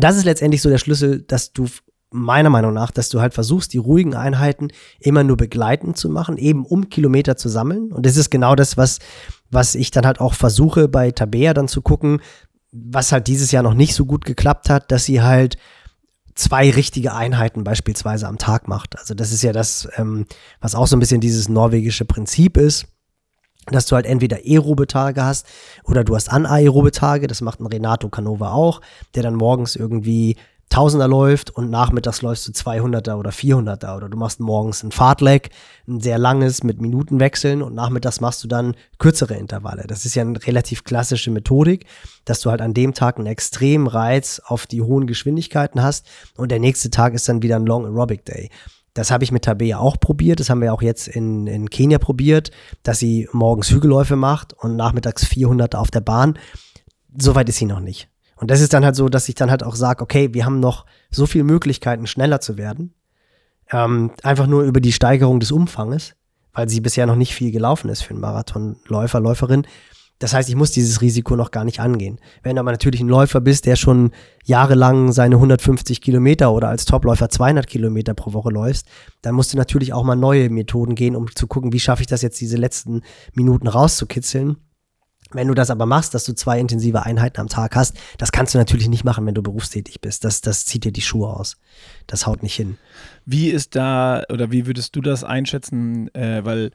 das ist letztendlich so der Schlüssel, dass du meiner Meinung nach, dass du halt versuchst, die ruhigen Einheiten immer nur begleitend zu machen, eben um Kilometer zu sammeln. Und das ist genau das, was, was ich dann halt auch versuche bei Tabea dann zu gucken, was halt dieses Jahr noch nicht so gut geklappt hat, dass sie halt zwei richtige Einheiten beispielsweise am Tag macht. Also das ist ja das, ähm, was auch so ein bisschen dieses norwegische Prinzip ist, dass du halt entweder aerobe Tage hast oder du hast anaerobe Tage. Das macht ein Renato Canova auch, der dann morgens irgendwie Tausender läuft und nachmittags läufst du 200er oder 400er oder du machst morgens ein Fahrtleck, ein sehr langes mit Minutenwechseln und nachmittags machst du dann kürzere Intervalle. Das ist ja eine relativ klassische Methodik, dass du halt an dem Tag einen extremen Reiz auf die hohen Geschwindigkeiten hast und der nächste Tag ist dann wieder ein Long Aerobic Day. Das habe ich mit Tabea auch probiert. Das haben wir auch jetzt in, in Kenia probiert, dass sie morgens Hügelläufe macht und nachmittags 400 auf der Bahn. Soweit ist sie noch nicht. Und das ist dann halt so, dass ich dann halt auch sage, okay, wir haben noch so viele Möglichkeiten, schneller zu werden. Ähm, einfach nur über die Steigerung des Umfanges, weil sie bisher noch nicht viel gelaufen ist für einen Marathonläufer, Läuferin. Das heißt, ich muss dieses Risiko noch gar nicht angehen. Wenn du aber natürlich ein Läufer bist, der schon jahrelang seine 150 Kilometer oder als Topläufer 200 Kilometer pro Woche läufst, dann musst du natürlich auch mal neue Methoden gehen, um zu gucken, wie schaffe ich das jetzt, diese letzten Minuten rauszukitzeln wenn du das aber machst, dass du zwei intensive Einheiten am Tag hast, das kannst du natürlich nicht machen, wenn du berufstätig bist. Das, das zieht dir die Schuhe aus. Das haut nicht hin. Wie ist da, oder wie würdest du das einschätzen? Äh, weil,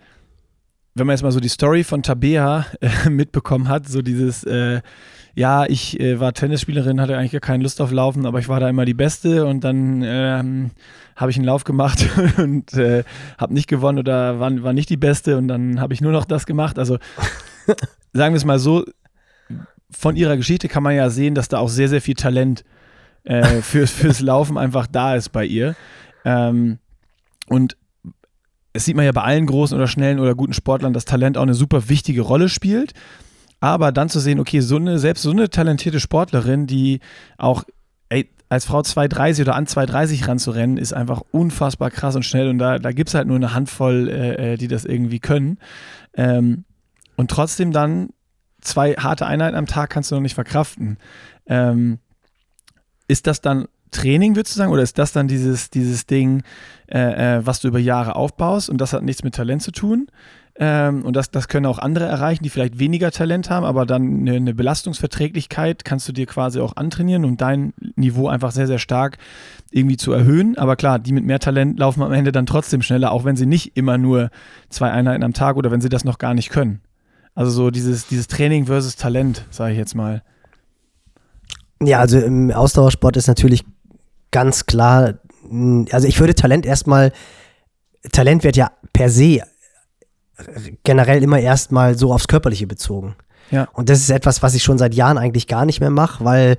wenn man jetzt mal so die Story von Tabea äh, mitbekommen hat, so dieses, äh, ja, ich äh, war Tennisspielerin, hatte eigentlich gar keine Lust auf Laufen, aber ich war da immer die Beste und dann ähm, habe ich einen Lauf gemacht und äh, habe nicht gewonnen oder war, war nicht die Beste und dann habe ich nur noch das gemacht. Also sagen wir es mal so, von ihrer Geschichte kann man ja sehen, dass da auch sehr, sehr viel Talent äh, für, fürs Laufen einfach da ist bei ihr. Ähm, und es sieht man ja bei allen großen oder schnellen oder guten Sportlern, dass Talent auch eine super wichtige Rolle spielt. Aber dann zu sehen, okay, so eine, selbst so eine talentierte Sportlerin, die auch ey, als Frau 2,30 oder an 2,30 ranzurennen, ist einfach unfassbar krass und schnell. Und da, da gibt es halt nur eine Handvoll, äh, äh, die das irgendwie können. Ähm, und trotzdem dann zwei harte Einheiten am Tag kannst du noch nicht verkraften. Ähm, ist das dann Training, würdest du sagen, oder ist das dann dieses, dieses Ding, äh, äh, was du über Jahre aufbaust und das hat nichts mit Talent zu tun? Ähm, und das, das können auch andere erreichen, die vielleicht weniger Talent haben, aber dann eine, eine, Belastungsverträglichkeit kannst du dir quasi auch antrainieren und dein Niveau einfach sehr, sehr stark irgendwie zu erhöhen. Aber klar, die mit mehr Talent laufen am Ende dann trotzdem schneller, auch wenn sie nicht immer nur zwei Einheiten am Tag oder wenn sie das noch gar nicht können. Also so dieses, dieses Training versus Talent, sage ich jetzt mal. Ja, also im Ausdauersport ist natürlich ganz klar, also ich würde Talent erstmal, Talent wird ja per se generell immer erstmal so aufs Körperliche bezogen. Ja. Und das ist etwas, was ich schon seit Jahren eigentlich gar nicht mehr mache, weil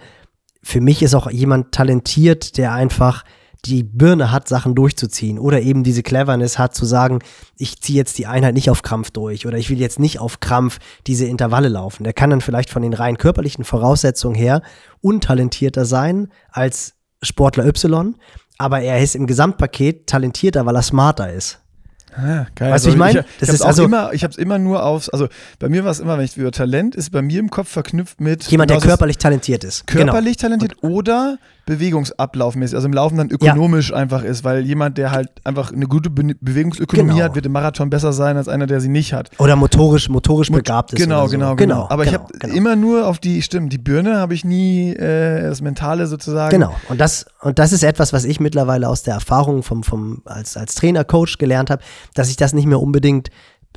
für mich ist auch jemand talentiert, der einfach die Birne hat, Sachen durchzuziehen oder eben diese Cleverness hat zu sagen, ich ziehe jetzt die Einheit nicht auf Krampf durch oder ich will jetzt nicht auf Krampf diese Intervalle laufen. Der kann dann vielleicht von den rein körperlichen Voraussetzungen her untalentierter sein als Sportler Y, aber er ist im Gesamtpaket talentierter, weil er smarter ist. Ah, geil. Weißt du, also, ich meine? Das ich ist also immer, ich habe es immer nur aufs, also bei mir war es immer, wenn ich über Talent ist, bei mir im Kopf verknüpft mit jemand, der körperlich talentiert ist. Körperlich genau. talentiert Und, oder bewegungsablaufmäßig, also im Laufen dann ökonomisch ja. einfach ist, weil jemand, der halt einfach eine gute Be Bewegungsökonomie genau. hat, wird im Marathon besser sein als einer, der sie nicht hat. Oder motorisch, motorisch Mot begabt ist. Genau, so. genau, genau, genau. Aber genau, ich habe genau. immer nur auf die, stimmt, die Birne habe ich nie äh, das Mentale sozusagen. Genau. Und das, und das ist etwas, was ich mittlerweile aus der Erfahrung vom, vom, als, als Trainer, Coach gelernt habe, dass ich das nicht mehr unbedingt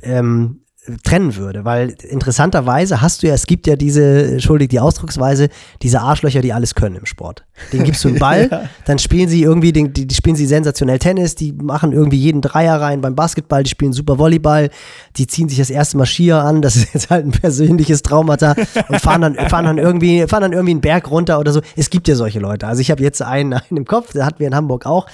ähm, trennen würde, weil interessanterweise hast du ja, es gibt ja diese, entschuldigt die Ausdrucksweise, diese Arschlöcher, die alles können im Sport. Den gibst du einen Ball, ja. dann spielen sie irgendwie, den, die, die, spielen sie sensationell Tennis, die machen irgendwie jeden Dreier rein beim Basketball, die spielen super Volleyball, die ziehen sich das erste Mal Skier an, das ist jetzt halt ein persönliches Traumata und fahren dann, fahren dann irgendwie, fahren dann irgendwie einen Berg runter oder so. Es gibt ja solche Leute. Also ich habe jetzt einen, einen im Kopf, der hatten wir in Hamburg auch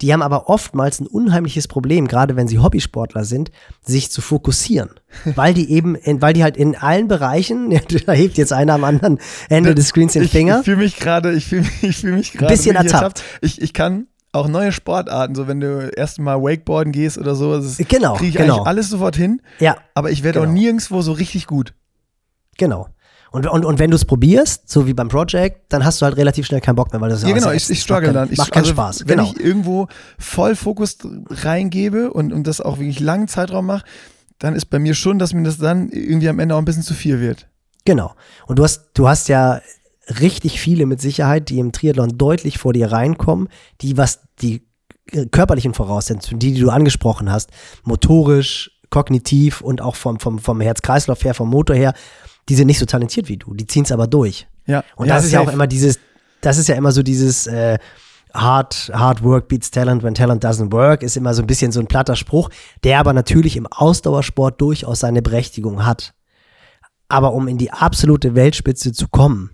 Die haben aber oftmals ein unheimliches Problem, gerade wenn sie Hobbysportler sind, sich zu fokussieren. weil die eben, in, weil die halt in allen Bereichen, da hebt jetzt einer am anderen Ende des Screens den Finger. Ich, fühle mich gerade, ich fühle ich fühl mich gerade. Bisschen ertappt. Ich, ich kann auch neue Sportarten, so wenn du erstmal Wakeboarden gehst oder so, das genau, kriege ich genau. eigentlich alles sofort hin. Ja. Aber ich werde genau. auch nirgendwo so richtig gut. Genau. Und, und, und wenn du es probierst, so wie beim Project, dann hast du halt relativ schnell keinen Bock mehr, weil das Ja, genau, ich, ich struggle dann. Ich, macht keinen also, Spaß. Wenn genau. ich irgendwo voll Fokus reingebe und, und das auch wirklich langen Zeitraum mache, dann ist bei mir schon, dass mir das dann irgendwie am Ende auch ein bisschen zu viel wird. Genau. Und du hast, du hast ja richtig viele mit Sicherheit, die im Triathlon deutlich vor dir reinkommen, die was die körperlichen Voraussetzungen, die, die du angesprochen hast, motorisch, kognitiv und auch vom, vom, vom Herz-Kreislauf her, vom Motor her, die sind nicht so talentiert wie du, die ziehen es aber durch. Ja. Und ja, das ist safe. ja auch immer dieses, das ist ja immer so dieses äh, hard, hard work beats talent when talent doesn't work, ist immer so ein bisschen so ein platter Spruch, der aber natürlich im Ausdauersport durchaus seine Berechtigung hat. Aber um in die absolute Weltspitze zu kommen,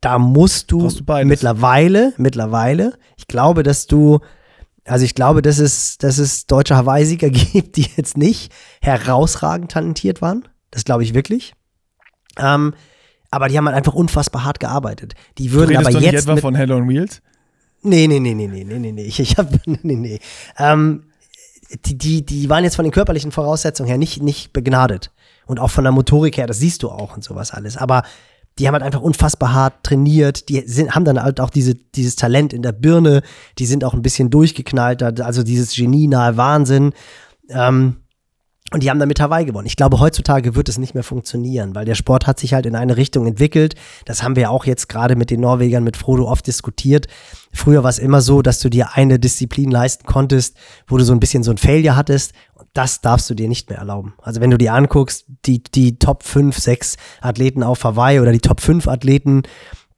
da musst du, du mittlerweile, mittlerweile, ich glaube, dass du, also ich glaube, dass es, dass es deutsche Hawaii-Sieger gibt, die jetzt nicht herausragend talentiert waren. Das glaube ich wirklich. Ähm, aber die haben halt einfach unfassbar hart gearbeitet. Die Du würden redest aber doch nicht jetzt. etwa Mit, von Hell on Wheels? nee, nee, nee, nee, nee, nee, nee, nee. Ich, ich hab, nee, nee, nee. Ähm, die, die, die waren jetzt von den körperlichen Voraussetzungen her nicht, nicht begnadet. Und auch von der Motorik her, das siehst du auch und sowas alles. Aber die haben halt einfach unfassbar hart trainiert. Die sind, haben dann halt auch diese, dieses Talent in der Birne. Die sind auch ein bisschen durchgeknallt. Also dieses genienahe Wahnsinn. Ähm, und die haben damit Hawaii gewonnen. Ich glaube, heutzutage wird es nicht mehr funktionieren, weil der Sport hat sich halt in eine Richtung entwickelt. Das haben wir auch jetzt gerade mit den Norwegern, mit Frodo oft diskutiert. Früher war es immer so, dass du dir eine Disziplin leisten konntest, wo du so ein bisschen so ein Failure hattest. Und das darfst du dir nicht mehr erlauben. Also wenn du dir anguckst, die, die Top 5, 6 Athleten auf Hawaii oder die Top 5 Athleten,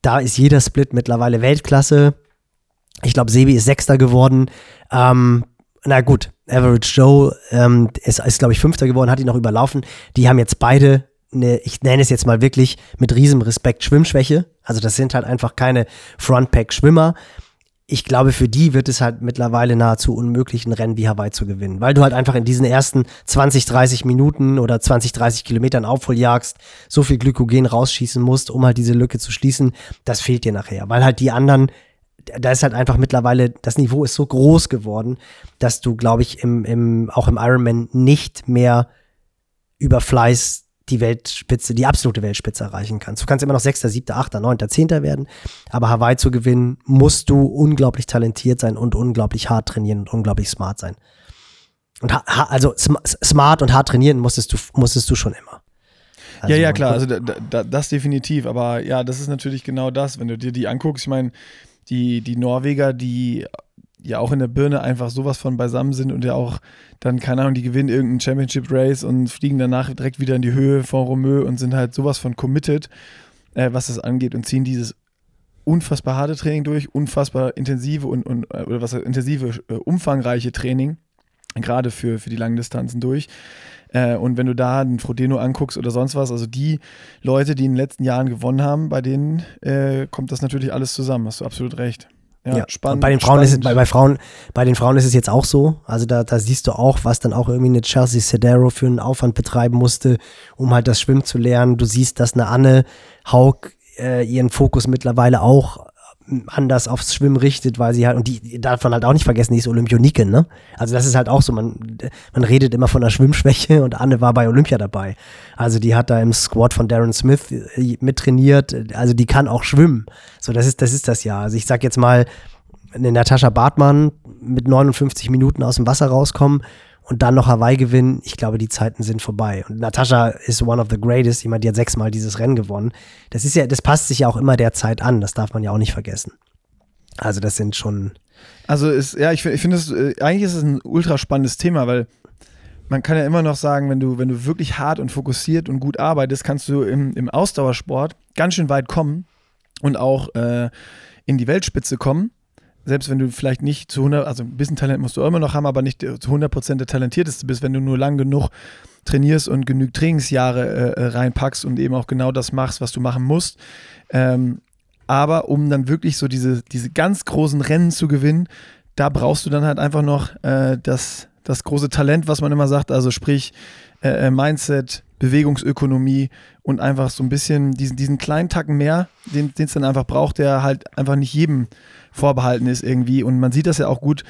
da ist jeder Split mittlerweile Weltklasse. Ich glaube, Sebi ist Sechster geworden. Ähm, na gut, Average Joe ähm, ist, ist glaube ich, Fünfter geworden, hat ihn noch überlaufen. Die haben jetzt beide eine, ich nenne es jetzt mal wirklich mit riesem Respekt Schwimmschwäche. Also das sind halt einfach keine Frontpack-Schwimmer. Ich glaube, für die wird es halt mittlerweile nahezu unmöglich, ein Rennen wie Hawaii zu gewinnen, weil du halt einfach in diesen ersten 20, 30 Minuten oder 20, 30 Kilometern Aufholjagst so viel Glykogen rausschießen musst, um halt diese Lücke zu schließen. Das fehlt dir nachher, weil halt die anderen da ist halt einfach mittlerweile, das Niveau ist so groß geworden, dass du, glaube ich, im, im, auch im Ironman nicht mehr über Fleiß die Weltspitze, die absolute Weltspitze erreichen kannst. Du kannst immer noch Sechster, Siebter, Achter, Neunter, Zehnter werden, aber Hawaii zu gewinnen, musst du unglaublich talentiert sein und unglaublich hart trainieren und unglaublich smart sein. Und also smart und hart trainieren musstest du, musstest du schon immer. Also ja, ja, klar, also da, da, das definitiv, aber ja, das ist natürlich genau das, wenn du dir die anguckst, ich meine, die, die Norweger, die ja auch in der Birne einfach sowas von beisammen sind und ja auch dann, keine Ahnung, die gewinnen irgendein Championship Race und fliegen danach direkt wieder in die Höhe von Romeu und sind halt sowas von committed, äh, was das angeht und ziehen dieses unfassbar harte Training durch, unfassbar intensive und, und oder was intensive, äh, umfangreiche Training, gerade für, für die langen Distanzen durch. Äh, und wenn du da den Frodeno anguckst oder sonst was, also die Leute, die in den letzten Jahren gewonnen haben, bei denen äh, kommt das natürlich alles zusammen. Hast du absolut recht. Ja, ja. spannend. Und bei den Frauen spannend. ist es, bei, bei, Frauen, bei den Frauen ist es jetzt auch so. Also da, da siehst du auch, was dann auch irgendwie eine Chelsea Sedero für einen Aufwand betreiben musste, um halt das Schwimmen zu lernen. Du siehst, dass eine Anne Haug äh, ihren Fokus mittlerweile auch anders aufs Schwimmen richtet, weil sie halt, und die darf man halt auch nicht vergessen, die ist Olympionike, ne? Also das ist halt auch so, man, man redet immer von der Schwimmschwäche und Anne war bei Olympia dabei. Also die hat da im Squad von Darren Smith mittrainiert, also die kann auch schwimmen. So, das ist, das ist das ja. Also ich sag jetzt mal, eine Natascha Bartmann mit 59 Minuten aus dem Wasser rauskommen und dann noch Hawaii gewinnen, ich glaube, die Zeiten sind vorbei. Und Natascha ist one of the greatest. Ich meine, die hat sechsmal dieses Rennen gewonnen. Das ist ja, das passt sich ja auch immer der Zeit an. Das darf man ja auch nicht vergessen. Also, das sind schon. Also, ist, ja, ich, ich finde es, äh, eigentlich ist es ein ultra spannendes Thema, weil man kann ja immer noch sagen, wenn du, wenn du wirklich hart und fokussiert und gut arbeitest, kannst du im, im Ausdauersport ganz schön weit kommen und auch äh, in die Weltspitze kommen selbst wenn du vielleicht nicht zu 100, also ein bisschen Talent musst du immer noch haben, aber nicht zu 100% der Talentierteste bist, wenn du nur lang genug trainierst und genügend Trainingsjahre äh, reinpackst und eben auch genau das machst, was du machen musst. Ähm, aber um dann wirklich so diese, diese ganz großen Rennen zu gewinnen, da brauchst du dann halt einfach noch äh, das, das große Talent, was man immer sagt, also sprich äh, äh Mindset, Bewegungsökonomie und einfach so ein bisschen diesen, diesen kleinen Tacken mehr, den es dann einfach braucht, der halt einfach nicht jedem vorbehalten ist irgendwie. Und man sieht das ja auch gut.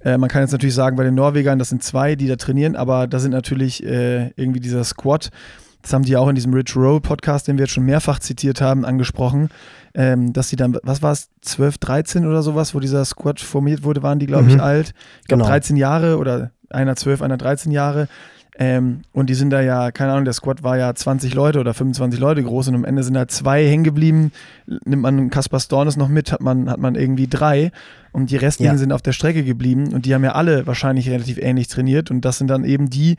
Äh, man kann jetzt natürlich sagen, bei den Norwegern, das sind zwei, die da trainieren, aber da sind natürlich äh, irgendwie dieser Squad. Das haben die auch in diesem Rich Roll Podcast, den wir jetzt schon mehrfach zitiert haben, angesprochen, ähm, dass sie dann, was war es, 12, 13 oder sowas, wo dieser Squad formiert wurde, waren die, glaube mhm. ich, alt. Ich glaube, genau. 13 Jahre oder einer 12, einer 13 Jahre. Ähm, und die sind da ja, keine Ahnung, der Squad war ja 20 Leute oder 25 Leute groß und am Ende sind da zwei hängen geblieben. Nimmt man Kaspar Stornes noch mit, hat man, hat man irgendwie drei und die restlichen ja. sind auf der Strecke geblieben und die haben ja alle wahrscheinlich relativ ähnlich trainiert und das sind dann eben die,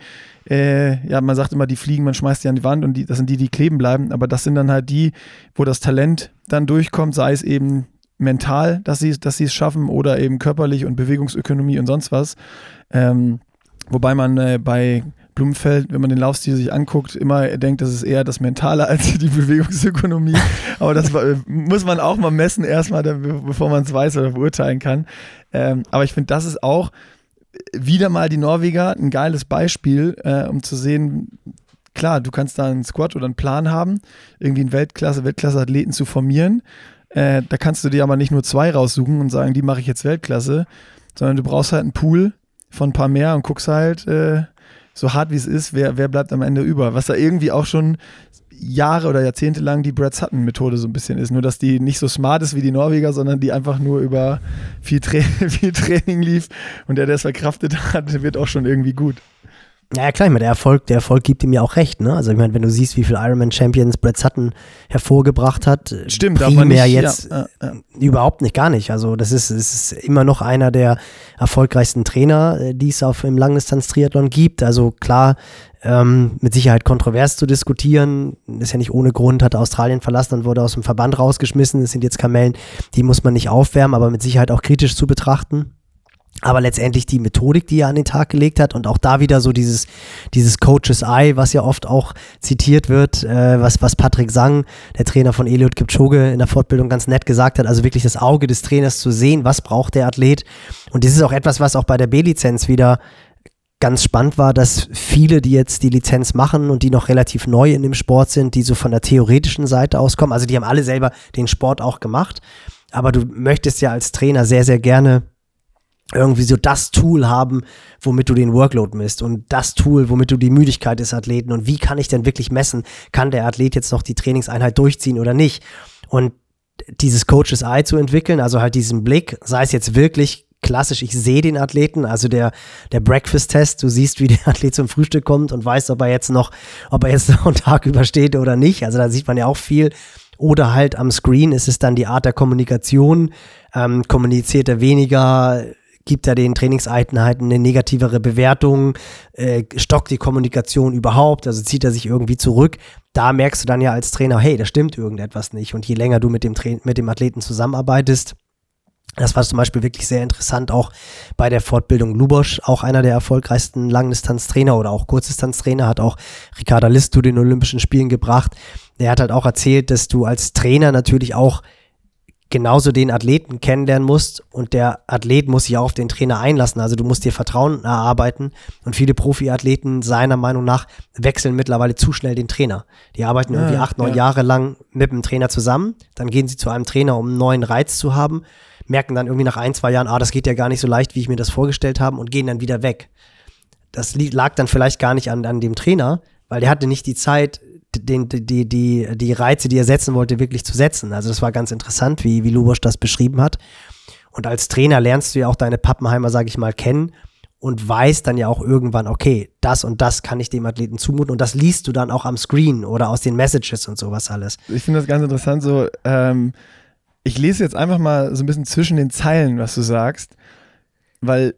äh, ja, man sagt immer, die fliegen, man schmeißt die an die Wand und die, das sind die, die kleben bleiben, aber das sind dann halt die, wo das Talent dann durchkommt, sei es eben mental, dass sie, dass sie es schaffen oder eben körperlich und Bewegungsökonomie und sonst was. Ähm, wobei man äh, bei Blumenfeld, wenn man den Laufstil sich anguckt, immer denkt, das ist eher das Mentale als die Bewegungsökonomie. Aber das muss man auch mal messen, erstmal, bevor man es weiß oder beurteilen kann. Ähm, aber ich finde, das ist auch wieder mal die Norweger ein geiles Beispiel, äh, um zu sehen, klar, du kannst da einen Squad oder einen Plan haben, irgendwie einen Weltklasse, Weltklasse-Athleten zu formieren. Äh, da kannst du dir aber nicht nur zwei raussuchen und sagen, die mache ich jetzt Weltklasse, sondern du brauchst halt einen Pool von ein paar mehr und guckst halt, äh, so hart wie es ist, wer, wer bleibt am Ende über? Was da irgendwie auch schon Jahre oder Jahrzehnte lang die Brad Sutton-Methode so ein bisschen ist. Nur, dass die nicht so smart ist wie die Norweger, sondern die einfach nur über viel, Tra viel Training lief und der, der es verkraftet hat, wird auch schon irgendwie gut. Ja, klar, ich meine, der Erfolg, der Erfolg gibt ihm ja auch recht, ne? Also ich meine, wenn du siehst, wie viele Ironman Champions Brad Sutton hervorgebracht hat, stimmt, primär nicht, jetzt ja, ja, ja. überhaupt nicht, gar nicht. Also das ist, ist immer noch einer der erfolgreichsten Trainer, äh, die es auf im Langdistanz-Triathlon gibt. Also klar, ähm, mit Sicherheit kontrovers zu diskutieren. Ist ja nicht ohne Grund, hat Australien verlassen und wurde aus dem Verband rausgeschmissen. Das sind jetzt Kamellen, die muss man nicht aufwärmen, aber mit Sicherheit auch kritisch zu betrachten. Aber letztendlich die Methodik, die er an den Tag gelegt hat und auch da wieder so dieses, dieses Coaches Eye, was ja oft auch zitiert wird, äh, was, was Patrick Sang, der Trainer von Eliot Kipchoge in der Fortbildung ganz nett gesagt hat, also wirklich das Auge des Trainers zu sehen, was braucht der Athlet. Und das ist auch etwas, was auch bei der B-Lizenz wieder ganz spannend war, dass viele, die jetzt die Lizenz machen und die noch relativ neu in dem Sport sind, die so von der theoretischen Seite auskommen, also die haben alle selber den Sport auch gemacht, aber du möchtest ja als Trainer sehr, sehr gerne irgendwie so das Tool haben, womit du den Workload misst und das Tool, womit du die Müdigkeit des Athleten und wie kann ich denn wirklich messen, kann der Athlet jetzt noch die Trainingseinheit durchziehen oder nicht? Und dieses Coaches Eye zu entwickeln, also halt diesen Blick, sei es jetzt wirklich klassisch, ich sehe den Athleten, also der, der Breakfast-Test, du siehst, wie der Athlet zum Frühstück kommt und weißt, ob er jetzt noch, ob er jetzt noch einen Tag übersteht oder nicht. Also da sieht man ja auch viel. Oder halt am Screen ist es dann die Art der Kommunikation. Ähm, kommuniziert er weniger, gibt er den Trainingseinheiten eine negativere Bewertung, äh, stockt die Kommunikation überhaupt, also zieht er sich irgendwie zurück. Da merkst du dann ja als Trainer, hey, da stimmt irgendetwas nicht. Und je länger du mit dem, Tra mit dem Athleten zusammenarbeitest, das war zum Beispiel wirklich sehr interessant, auch bei der Fortbildung Lubosch, auch einer der erfolgreichsten Langdistanztrainer oder auch Kurzdistanztrainer, hat auch Ricarda List zu den Olympischen Spielen gebracht. Der hat halt auch erzählt, dass du als Trainer natürlich auch genauso den Athleten kennenlernen musst und der Athlet muss sich auch auf den Trainer einlassen. Also du musst dir Vertrauen erarbeiten und viele Profiathleten seiner Meinung nach wechseln mittlerweile zu schnell den Trainer. Die arbeiten ja, irgendwie acht, neun ja. Jahre lang mit dem Trainer zusammen, dann gehen sie zu einem Trainer, um einen neuen Reiz zu haben, merken dann irgendwie nach ein, zwei Jahren, ah, das geht ja gar nicht so leicht, wie ich mir das vorgestellt habe und gehen dann wieder weg. Das lag dann vielleicht gar nicht an, an dem Trainer, weil der hatte nicht die Zeit, den, die, die, die Reize, die er setzen wollte, wirklich zu setzen. Also das war ganz interessant, wie, wie Lubosch das beschrieben hat. Und als Trainer lernst du ja auch deine Pappenheimer, sage ich mal, kennen und weißt dann ja auch irgendwann, okay, das und das kann ich dem Athleten zumuten und das liest du dann auch am Screen oder aus den Messages und sowas alles. Ich finde das ganz interessant, so, ähm, ich lese jetzt einfach mal so ein bisschen zwischen den Zeilen, was du sagst, weil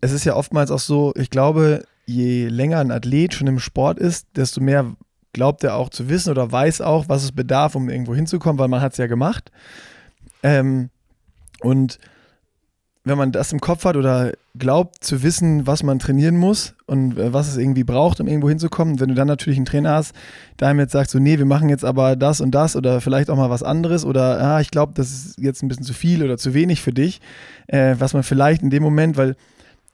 es ist ja oftmals auch so, ich glaube, je länger ein Athlet schon im Sport ist, desto mehr glaubt er auch zu wissen oder weiß auch, was es bedarf, um irgendwo hinzukommen, weil man hat es ja gemacht. Ähm, und wenn man das im Kopf hat oder glaubt zu wissen, was man trainieren muss und äh, was es irgendwie braucht, um irgendwo hinzukommen, wenn du dann natürlich einen Trainer hast, der einem jetzt sagt, so, nee, wir machen jetzt aber das und das oder vielleicht auch mal was anderes oder ah, ich glaube, das ist jetzt ein bisschen zu viel oder zu wenig für dich, äh, was man vielleicht in dem Moment, weil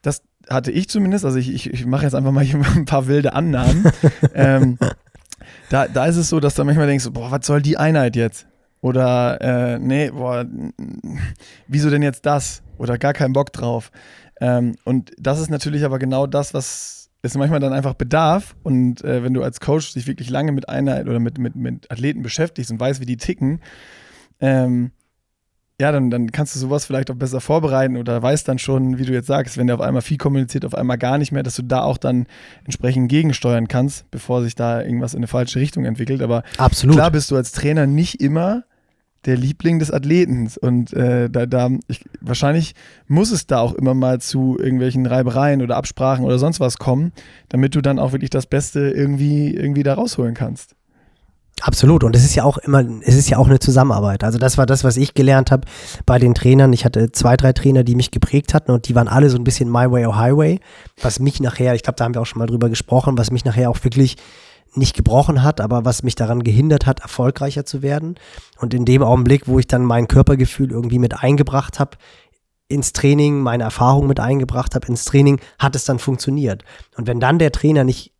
das hatte ich zumindest, also ich, ich, ich mache jetzt einfach mal hier ein paar wilde Annahmen. ähm, da, da ist es so, dass du manchmal denkst, boah, was soll die Einheit jetzt? Oder, äh, nee, boah, wieso denn jetzt das? Oder gar keinen Bock drauf. Ähm, und das ist natürlich aber genau das, was es manchmal dann einfach bedarf. Und äh, wenn du als Coach dich wirklich lange mit Einheit oder mit, mit, mit Athleten beschäftigst und weißt, wie die ticken, ähm, ja, dann, dann kannst du sowas vielleicht auch besser vorbereiten oder weißt dann schon, wie du jetzt sagst, wenn der auf einmal viel kommuniziert, auf einmal gar nicht mehr, dass du da auch dann entsprechend gegensteuern kannst, bevor sich da irgendwas in eine falsche Richtung entwickelt. Aber Absolut. klar bist du als Trainer nicht immer der Liebling des Athleten. Und äh, da, da ich, wahrscheinlich muss es da auch immer mal zu irgendwelchen Reibereien oder Absprachen oder sonst was kommen, damit du dann auch wirklich das Beste irgendwie, irgendwie da rausholen kannst. Absolut. Und es ist ja auch immer, es ist ja auch eine Zusammenarbeit. Also das war das, was ich gelernt habe bei den Trainern. Ich hatte zwei, drei Trainer, die mich geprägt hatten und die waren alle so ein bisschen My Way or Highway, was mich nachher, ich glaube, da haben wir auch schon mal drüber gesprochen, was mich nachher auch wirklich nicht gebrochen hat, aber was mich daran gehindert hat, erfolgreicher zu werden. Und in dem Augenblick, wo ich dann mein Körpergefühl irgendwie mit eingebracht habe, ins Training, meine Erfahrung mit eingebracht habe ins Training, hat es dann funktioniert. Und wenn dann der Trainer nicht,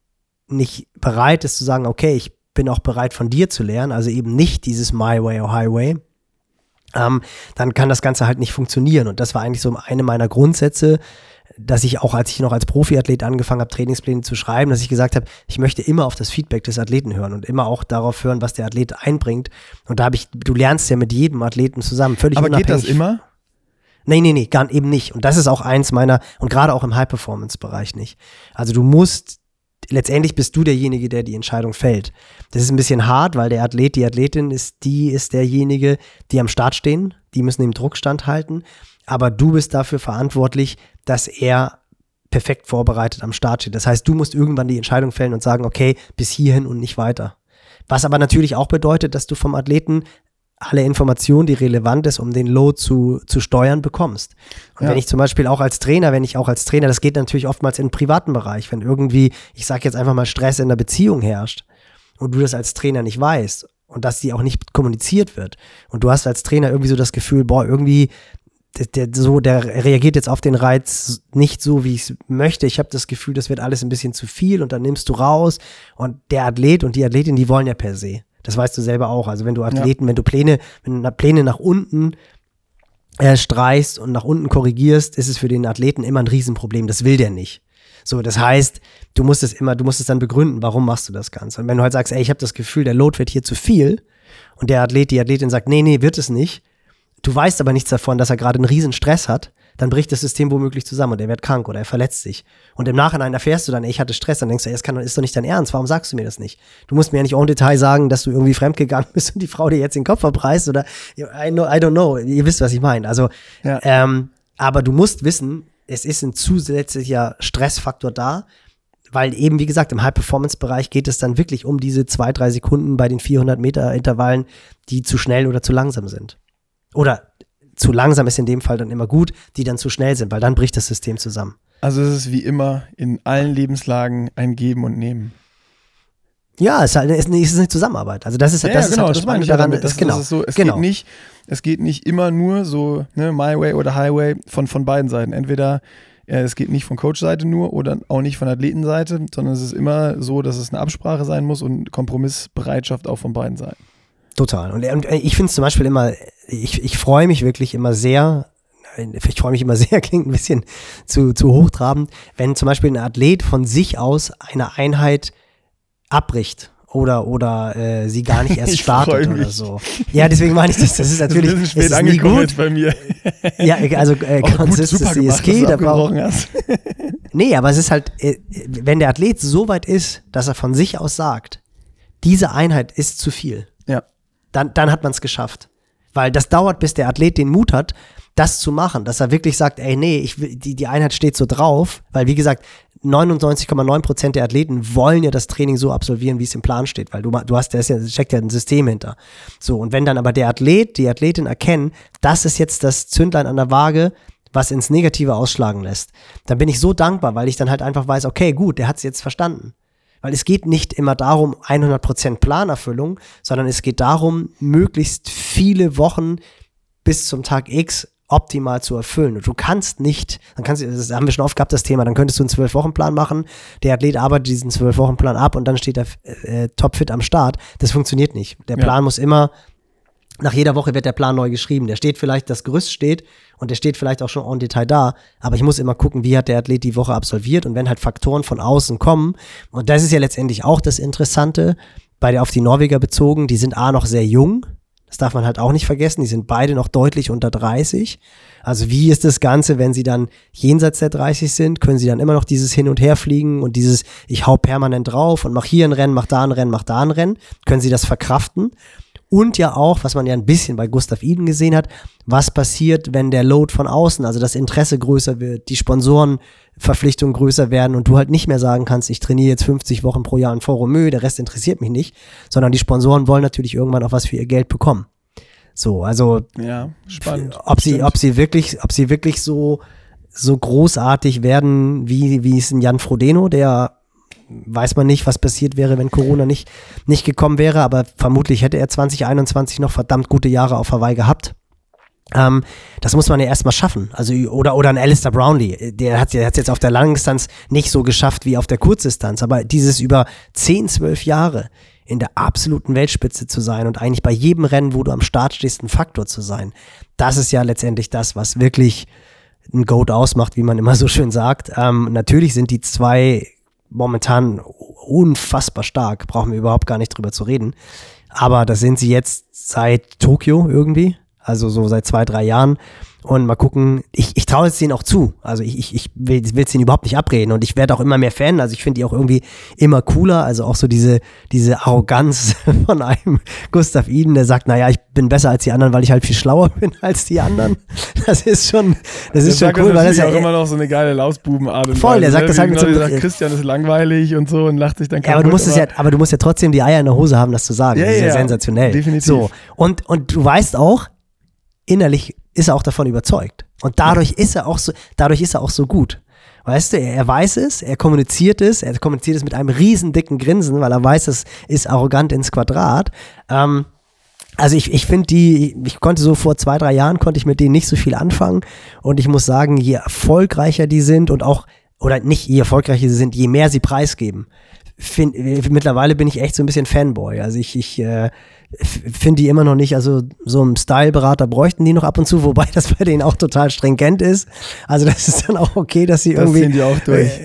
nicht bereit ist zu sagen, okay, ich bin auch bereit von dir zu lernen, also eben nicht dieses My Way or Highway, ähm, dann kann das Ganze halt nicht funktionieren. Und das war eigentlich so eine meiner Grundsätze, dass ich auch, als ich noch als Profiathlet angefangen habe, Trainingspläne zu schreiben, dass ich gesagt habe, ich möchte immer auf das Feedback des Athleten hören und immer auch darauf hören, was der Athlet einbringt. Und da habe ich, du lernst ja mit jedem Athleten zusammen, völlig Aber unabhängig. geht das immer? Nee, nee, nee, gar eben nicht. Und das ist auch eins meiner, und gerade auch im High-Performance-Bereich nicht. Also du musst letztendlich bist du derjenige, der die Entscheidung fällt. Das ist ein bisschen hart, weil der Athlet, die Athletin ist, die ist derjenige, die am Start stehen, die müssen dem Druck standhalten, aber du bist dafür verantwortlich, dass er perfekt vorbereitet am Start steht. Das heißt, du musst irgendwann die Entscheidung fällen und sagen, okay, bis hierhin und nicht weiter. Was aber natürlich auch bedeutet, dass du vom Athleten alle Informationen, die relevant ist, um den Load zu, zu steuern, bekommst. Und ja. wenn ich zum Beispiel auch als Trainer, wenn ich auch als Trainer, das geht natürlich oftmals im privaten Bereich, wenn irgendwie, ich sage jetzt einfach mal, Stress in der Beziehung herrscht und du das als Trainer nicht weißt und dass die auch nicht kommuniziert wird und du hast als Trainer irgendwie so das Gefühl, boah, irgendwie der, der, so, der reagiert jetzt auf den Reiz nicht so, wie ich es möchte. Ich habe das Gefühl, das wird alles ein bisschen zu viel und dann nimmst du raus. Und der Athlet und die Athletin, die wollen ja per se. Das weißt du selber auch. Also wenn du Athleten, ja. wenn du Pläne, wenn du Pläne nach unten äh, streichst und nach unten korrigierst, ist es für den Athleten immer ein Riesenproblem. Das will der nicht. So, das heißt, du musst es immer, du musst es dann begründen, warum machst du das Ganze. Und wenn du halt sagst, ey, ich habe das Gefühl, der Load wird hier zu viel und der Athlet, die Athletin sagt, nee, nee, wird es nicht. Du weißt aber nichts davon, dass er gerade einen riesen Stress hat dann bricht das System womöglich zusammen und er wird krank oder er verletzt sich. Und im Nachhinein erfährst du dann, ey, ich hatte Stress, dann denkst du, ey, das kann, ist doch nicht dein Ernst, warum sagst du mir das nicht? Du musst mir ja nicht en Detail sagen, dass du irgendwie fremdgegangen bist und die Frau dir jetzt den Kopf verpreist oder I, know, I don't know, ihr wisst, was ich meine. Also, ja. ähm, aber du musst wissen, es ist ein zusätzlicher Stressfaktor da, weil eben, wie gesagt, im High-Performance-Bereich geht es dann wirklich um diese zwei, drei Sekunden bei den 400 Meter Intervallen, die zu schnell oder zu langsam sind. Oder zu langsam ist in dem Fall dann immer gut, die dann zu schnell sind, weil dann bricht das System zusammen. Also es ist wie immer in allen Lebenslagen ein Geben und Nehmen. Ja, es ist, halt, es ist eine Zusammenarbeit. Also das ist, ja, das ja, genau, halt das meine ich daran. Das, ist, genau, das ist so, es, genau. geht nicht, es geht nicht immer nur so, ne, My Way oder Highway von, von beiden Seiten. Entweder äh, es geht nicht von Coach-Seite nur oder auch nicht von Athletenseite, sondern es ist immer so, dass es eine Absprache sein muss und Kompromissbereitschaft auch von beiden Seiten. Total. Und, und ich finde es zum Beispiel immer, ich, ich freue mich wirklich immer sehr, ich freue mich immer sehr, klingt ein bisschen zu, zu hochtrabend, wenn zum Beispiel ein Athlet von sich aus eine Einheit abbricht oder oder äh, sie gar nicht erst startet oder so. Ja, deswegen meine ich das. Das ist natürlich das ist, ist nie gut bei mir. Ja, also äh, oh, Consistency ist key, Nee, aber es ist halt, äh, wenn der Athlet so weit ist, dass er von sich aus sagt, diese Einheit ist zu viel. Ja dann, dann hat man es geschafft. Weil das dauert, bis der Athlet den Mut hat, das zu machen, dass er wirklich sagt, ey, nee, ich die, die Einheit steht so drauf, weil wie gesagt, 99,9 Prozent der Athleten wollen ja das Training so absolvieren, wie es im Plan steht, weil du, du hast, da ist ja, steckt ja ein System hinter. So, und wenn dann aber der Athlet, die Athletin erkennen, das ist jetzt das Zündlein an der Waage, was ins Negative ausschlagen lässt, dann bin ich so dankbar, weil ich dann halt einfach weiß, okay, gut, der hat es jetzt verstanden. Weil es geht nicht immer darum, 100% Planerfüllung, sondern es geht darum, möglichst viele Wochen bis zum Tag X optimal zu erfüllen. Und du kannst nicht, dann kannst du, das haben wir schon oft gehabt, das Thema, dann könntest du einen Zwölf-Wochen-Plan machen, der Athlet arbeitet diesen Zwölf-Wochen-Plan ab und dann steht er äh, topfit am Start. Das funktioniert nicht. Der Plan ja. muss immer nach jeder Woche wird der Plan neu geschrieben. Der steht vielleicht, das Gerüst steht und der steht vielleicht auch schon en Detail da, aber ich muss immer gucken, wie hat der Athlet die Woche absolviert und wenn halt Faktoren von außen kommen, und das ist ja letztendlich auch das Interessante, bei der auf die Norweger bezogen, die sind A noch sehr jung, das darf man halt auch nicht vergessen, die sind beide noch deutlich unter 30. Also wie ist das Ganze, wenn sie dann jenseits der 30 sind, können sie dann immer noch dieses Hin und Her fliegen und dieses, ich hau permanent drauf und mach hier ein Rennen, mach da ein Rennen, mach da ein Rennen, können sie das verkraften? Und ja auch, was man ja ein bisschen bei Gustav Iden gesehen hat, was passiert, wenn der Load von außen, also das Interesse größer wird, die Sponsorenverpflichtungen größer werden und du halt nicht mehr sagen kannst, ich trainiere jetzt 50 Wochen pro Jahr in Foromö, der Rest interessiert mich nicht, sondern die Sponsoren wollen natürlich irgendwann auch was für ihr Geld bekommen. So, also ja, spannend. Ob sie, ob sie wirklich, ob sie wirklich so so großartig werden, wie wie es ein Jan Frodeno, der weiß man nicht, was passiert wäre, wenn Corona nicht, nicht gekommen wäre, aber vermutlich hätte er 2021 noch verdammt gute Jahre auf Hawaii gehabt. Ähm, das muss man ja erstmal schaffen. Also, oder, oder ein Alistair Brownlee, der hat es jetzt auf der Langdistanz nicht so geschafft wie auf der Kurzdistanz, aber dieses über 10, 12 Jahre in der absoluten Weltspitze zu sein und eigentlich bei jedem Rennen, wo du am Start stehst, ein Faktor zu sein, das ist ja letztendlich das, was wirklich ein Goat ausmacht, wie man immer so schön sagt. Ähm, natürlich sind die zwei momentan unfassbar stark, brauchen wir überhaupt gar nicht drüber zu reden. Aber das sind sie jetzt seit Tokio irgendwie, also so seit zwei, drei Jahren. Und mal gucken, ich, ich traue es denen auch zu. Also ich, ich, ich will es ihnen überhaupt nicht abreden. Und ich werde auch immer mehr Fan. Also ich finde die auch irgendwie immer cooler. Also auch so diese, diese Arroganz von einem Gustav Iden, der sagt, naja, ich bin besser als die anderen, weil ich halt viel schlauer bin als die anderen. Das ist schon, das ist schon cool. weil das ist ja auch immer noch so eine geile Lausbubenart. Voll, der sagt ne? das halt so sagt, Christian ist langweilig und so und lacht sich dann kaputt. Ja, aber du musst es ja, aber du musst ja trotzdem die Eier in der Hose haben, das zu sagen. Ja, das ist ja, ja sensationell. Definitiv. So. Und, und du weißt auch, innerlich ist er auch davon überzeugt. Und dadurch ist er auch so, dadurch ist er auch so gut. Weißt du, er, er, weiß es, er kommuniziert es, er kommuniziert es mit einem riesen dicken Grinsen, weil er weiß, es ist arrogant ins Quadrat. Ähm, also ich, ich finde die, ich konnte so vor zwei, drei Jahren konnte ich mit denen nicht so viel anfangen. Und ich muss sagen, je erfolgreicher die sind und auch, oder nicht je erfolgreicher sie sind, je mehr sie preisgeben. Find, mittlerweile bin ich echt so ein bisschen Fanboy. Also ich, ich äh, finde die immer noch nicht, also so einen Styleberater bräuchten die noch ab und zu, wobei das bei denen auch total stringent ist. Also das ist dann auch okay, dass sie das irgendwie die auch durch.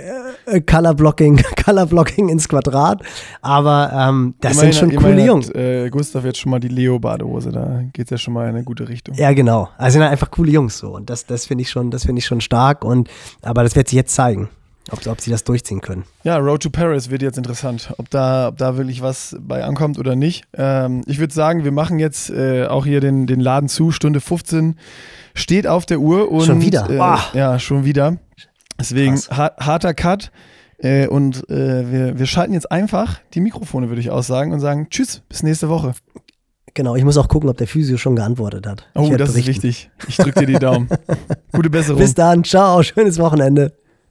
Äh, Color Blocking, Color Blocking ins Quadrat. Aber ähm, das immerhin, sind schon coole Jungs. Äh, Gustav jetzt schon mal die Leo-Badehose, da geht es ja schon mal in eine gute Richtung. Ja, genau. Also sind einfach coole Jungs so. Und das, das finde ich schon, das finde ich schon stark. Und aber das wird sich jetzt zeigen. Ob, ob, sie das durchziehen können. Ja, Road to Paris wird jetzt interessant, ob da, ob da wirklich was bei ankommt oder nicht. Ähm, ich würde sagen, wir machen jetzt äh, auch hier den, den Laden zu. Stunde 15 steht auf der Uhr. Und, schon wieder? Äh, ja, schon wieder. Deswegen ha harter Cut. Äh, und äh, wir, wir schalten jetzt einfach die Mikrofone, würde ich aussagen, und sagen Tschüss, bis nächste Woche. Genau, ich muss auch gucken, ob der Physio schon geantwortet hat. Oh, das berichten. ist wichtig. Ich drücke dir die Daumen. Gute Besserung. Bis dann, ciao, schönes Wochenende.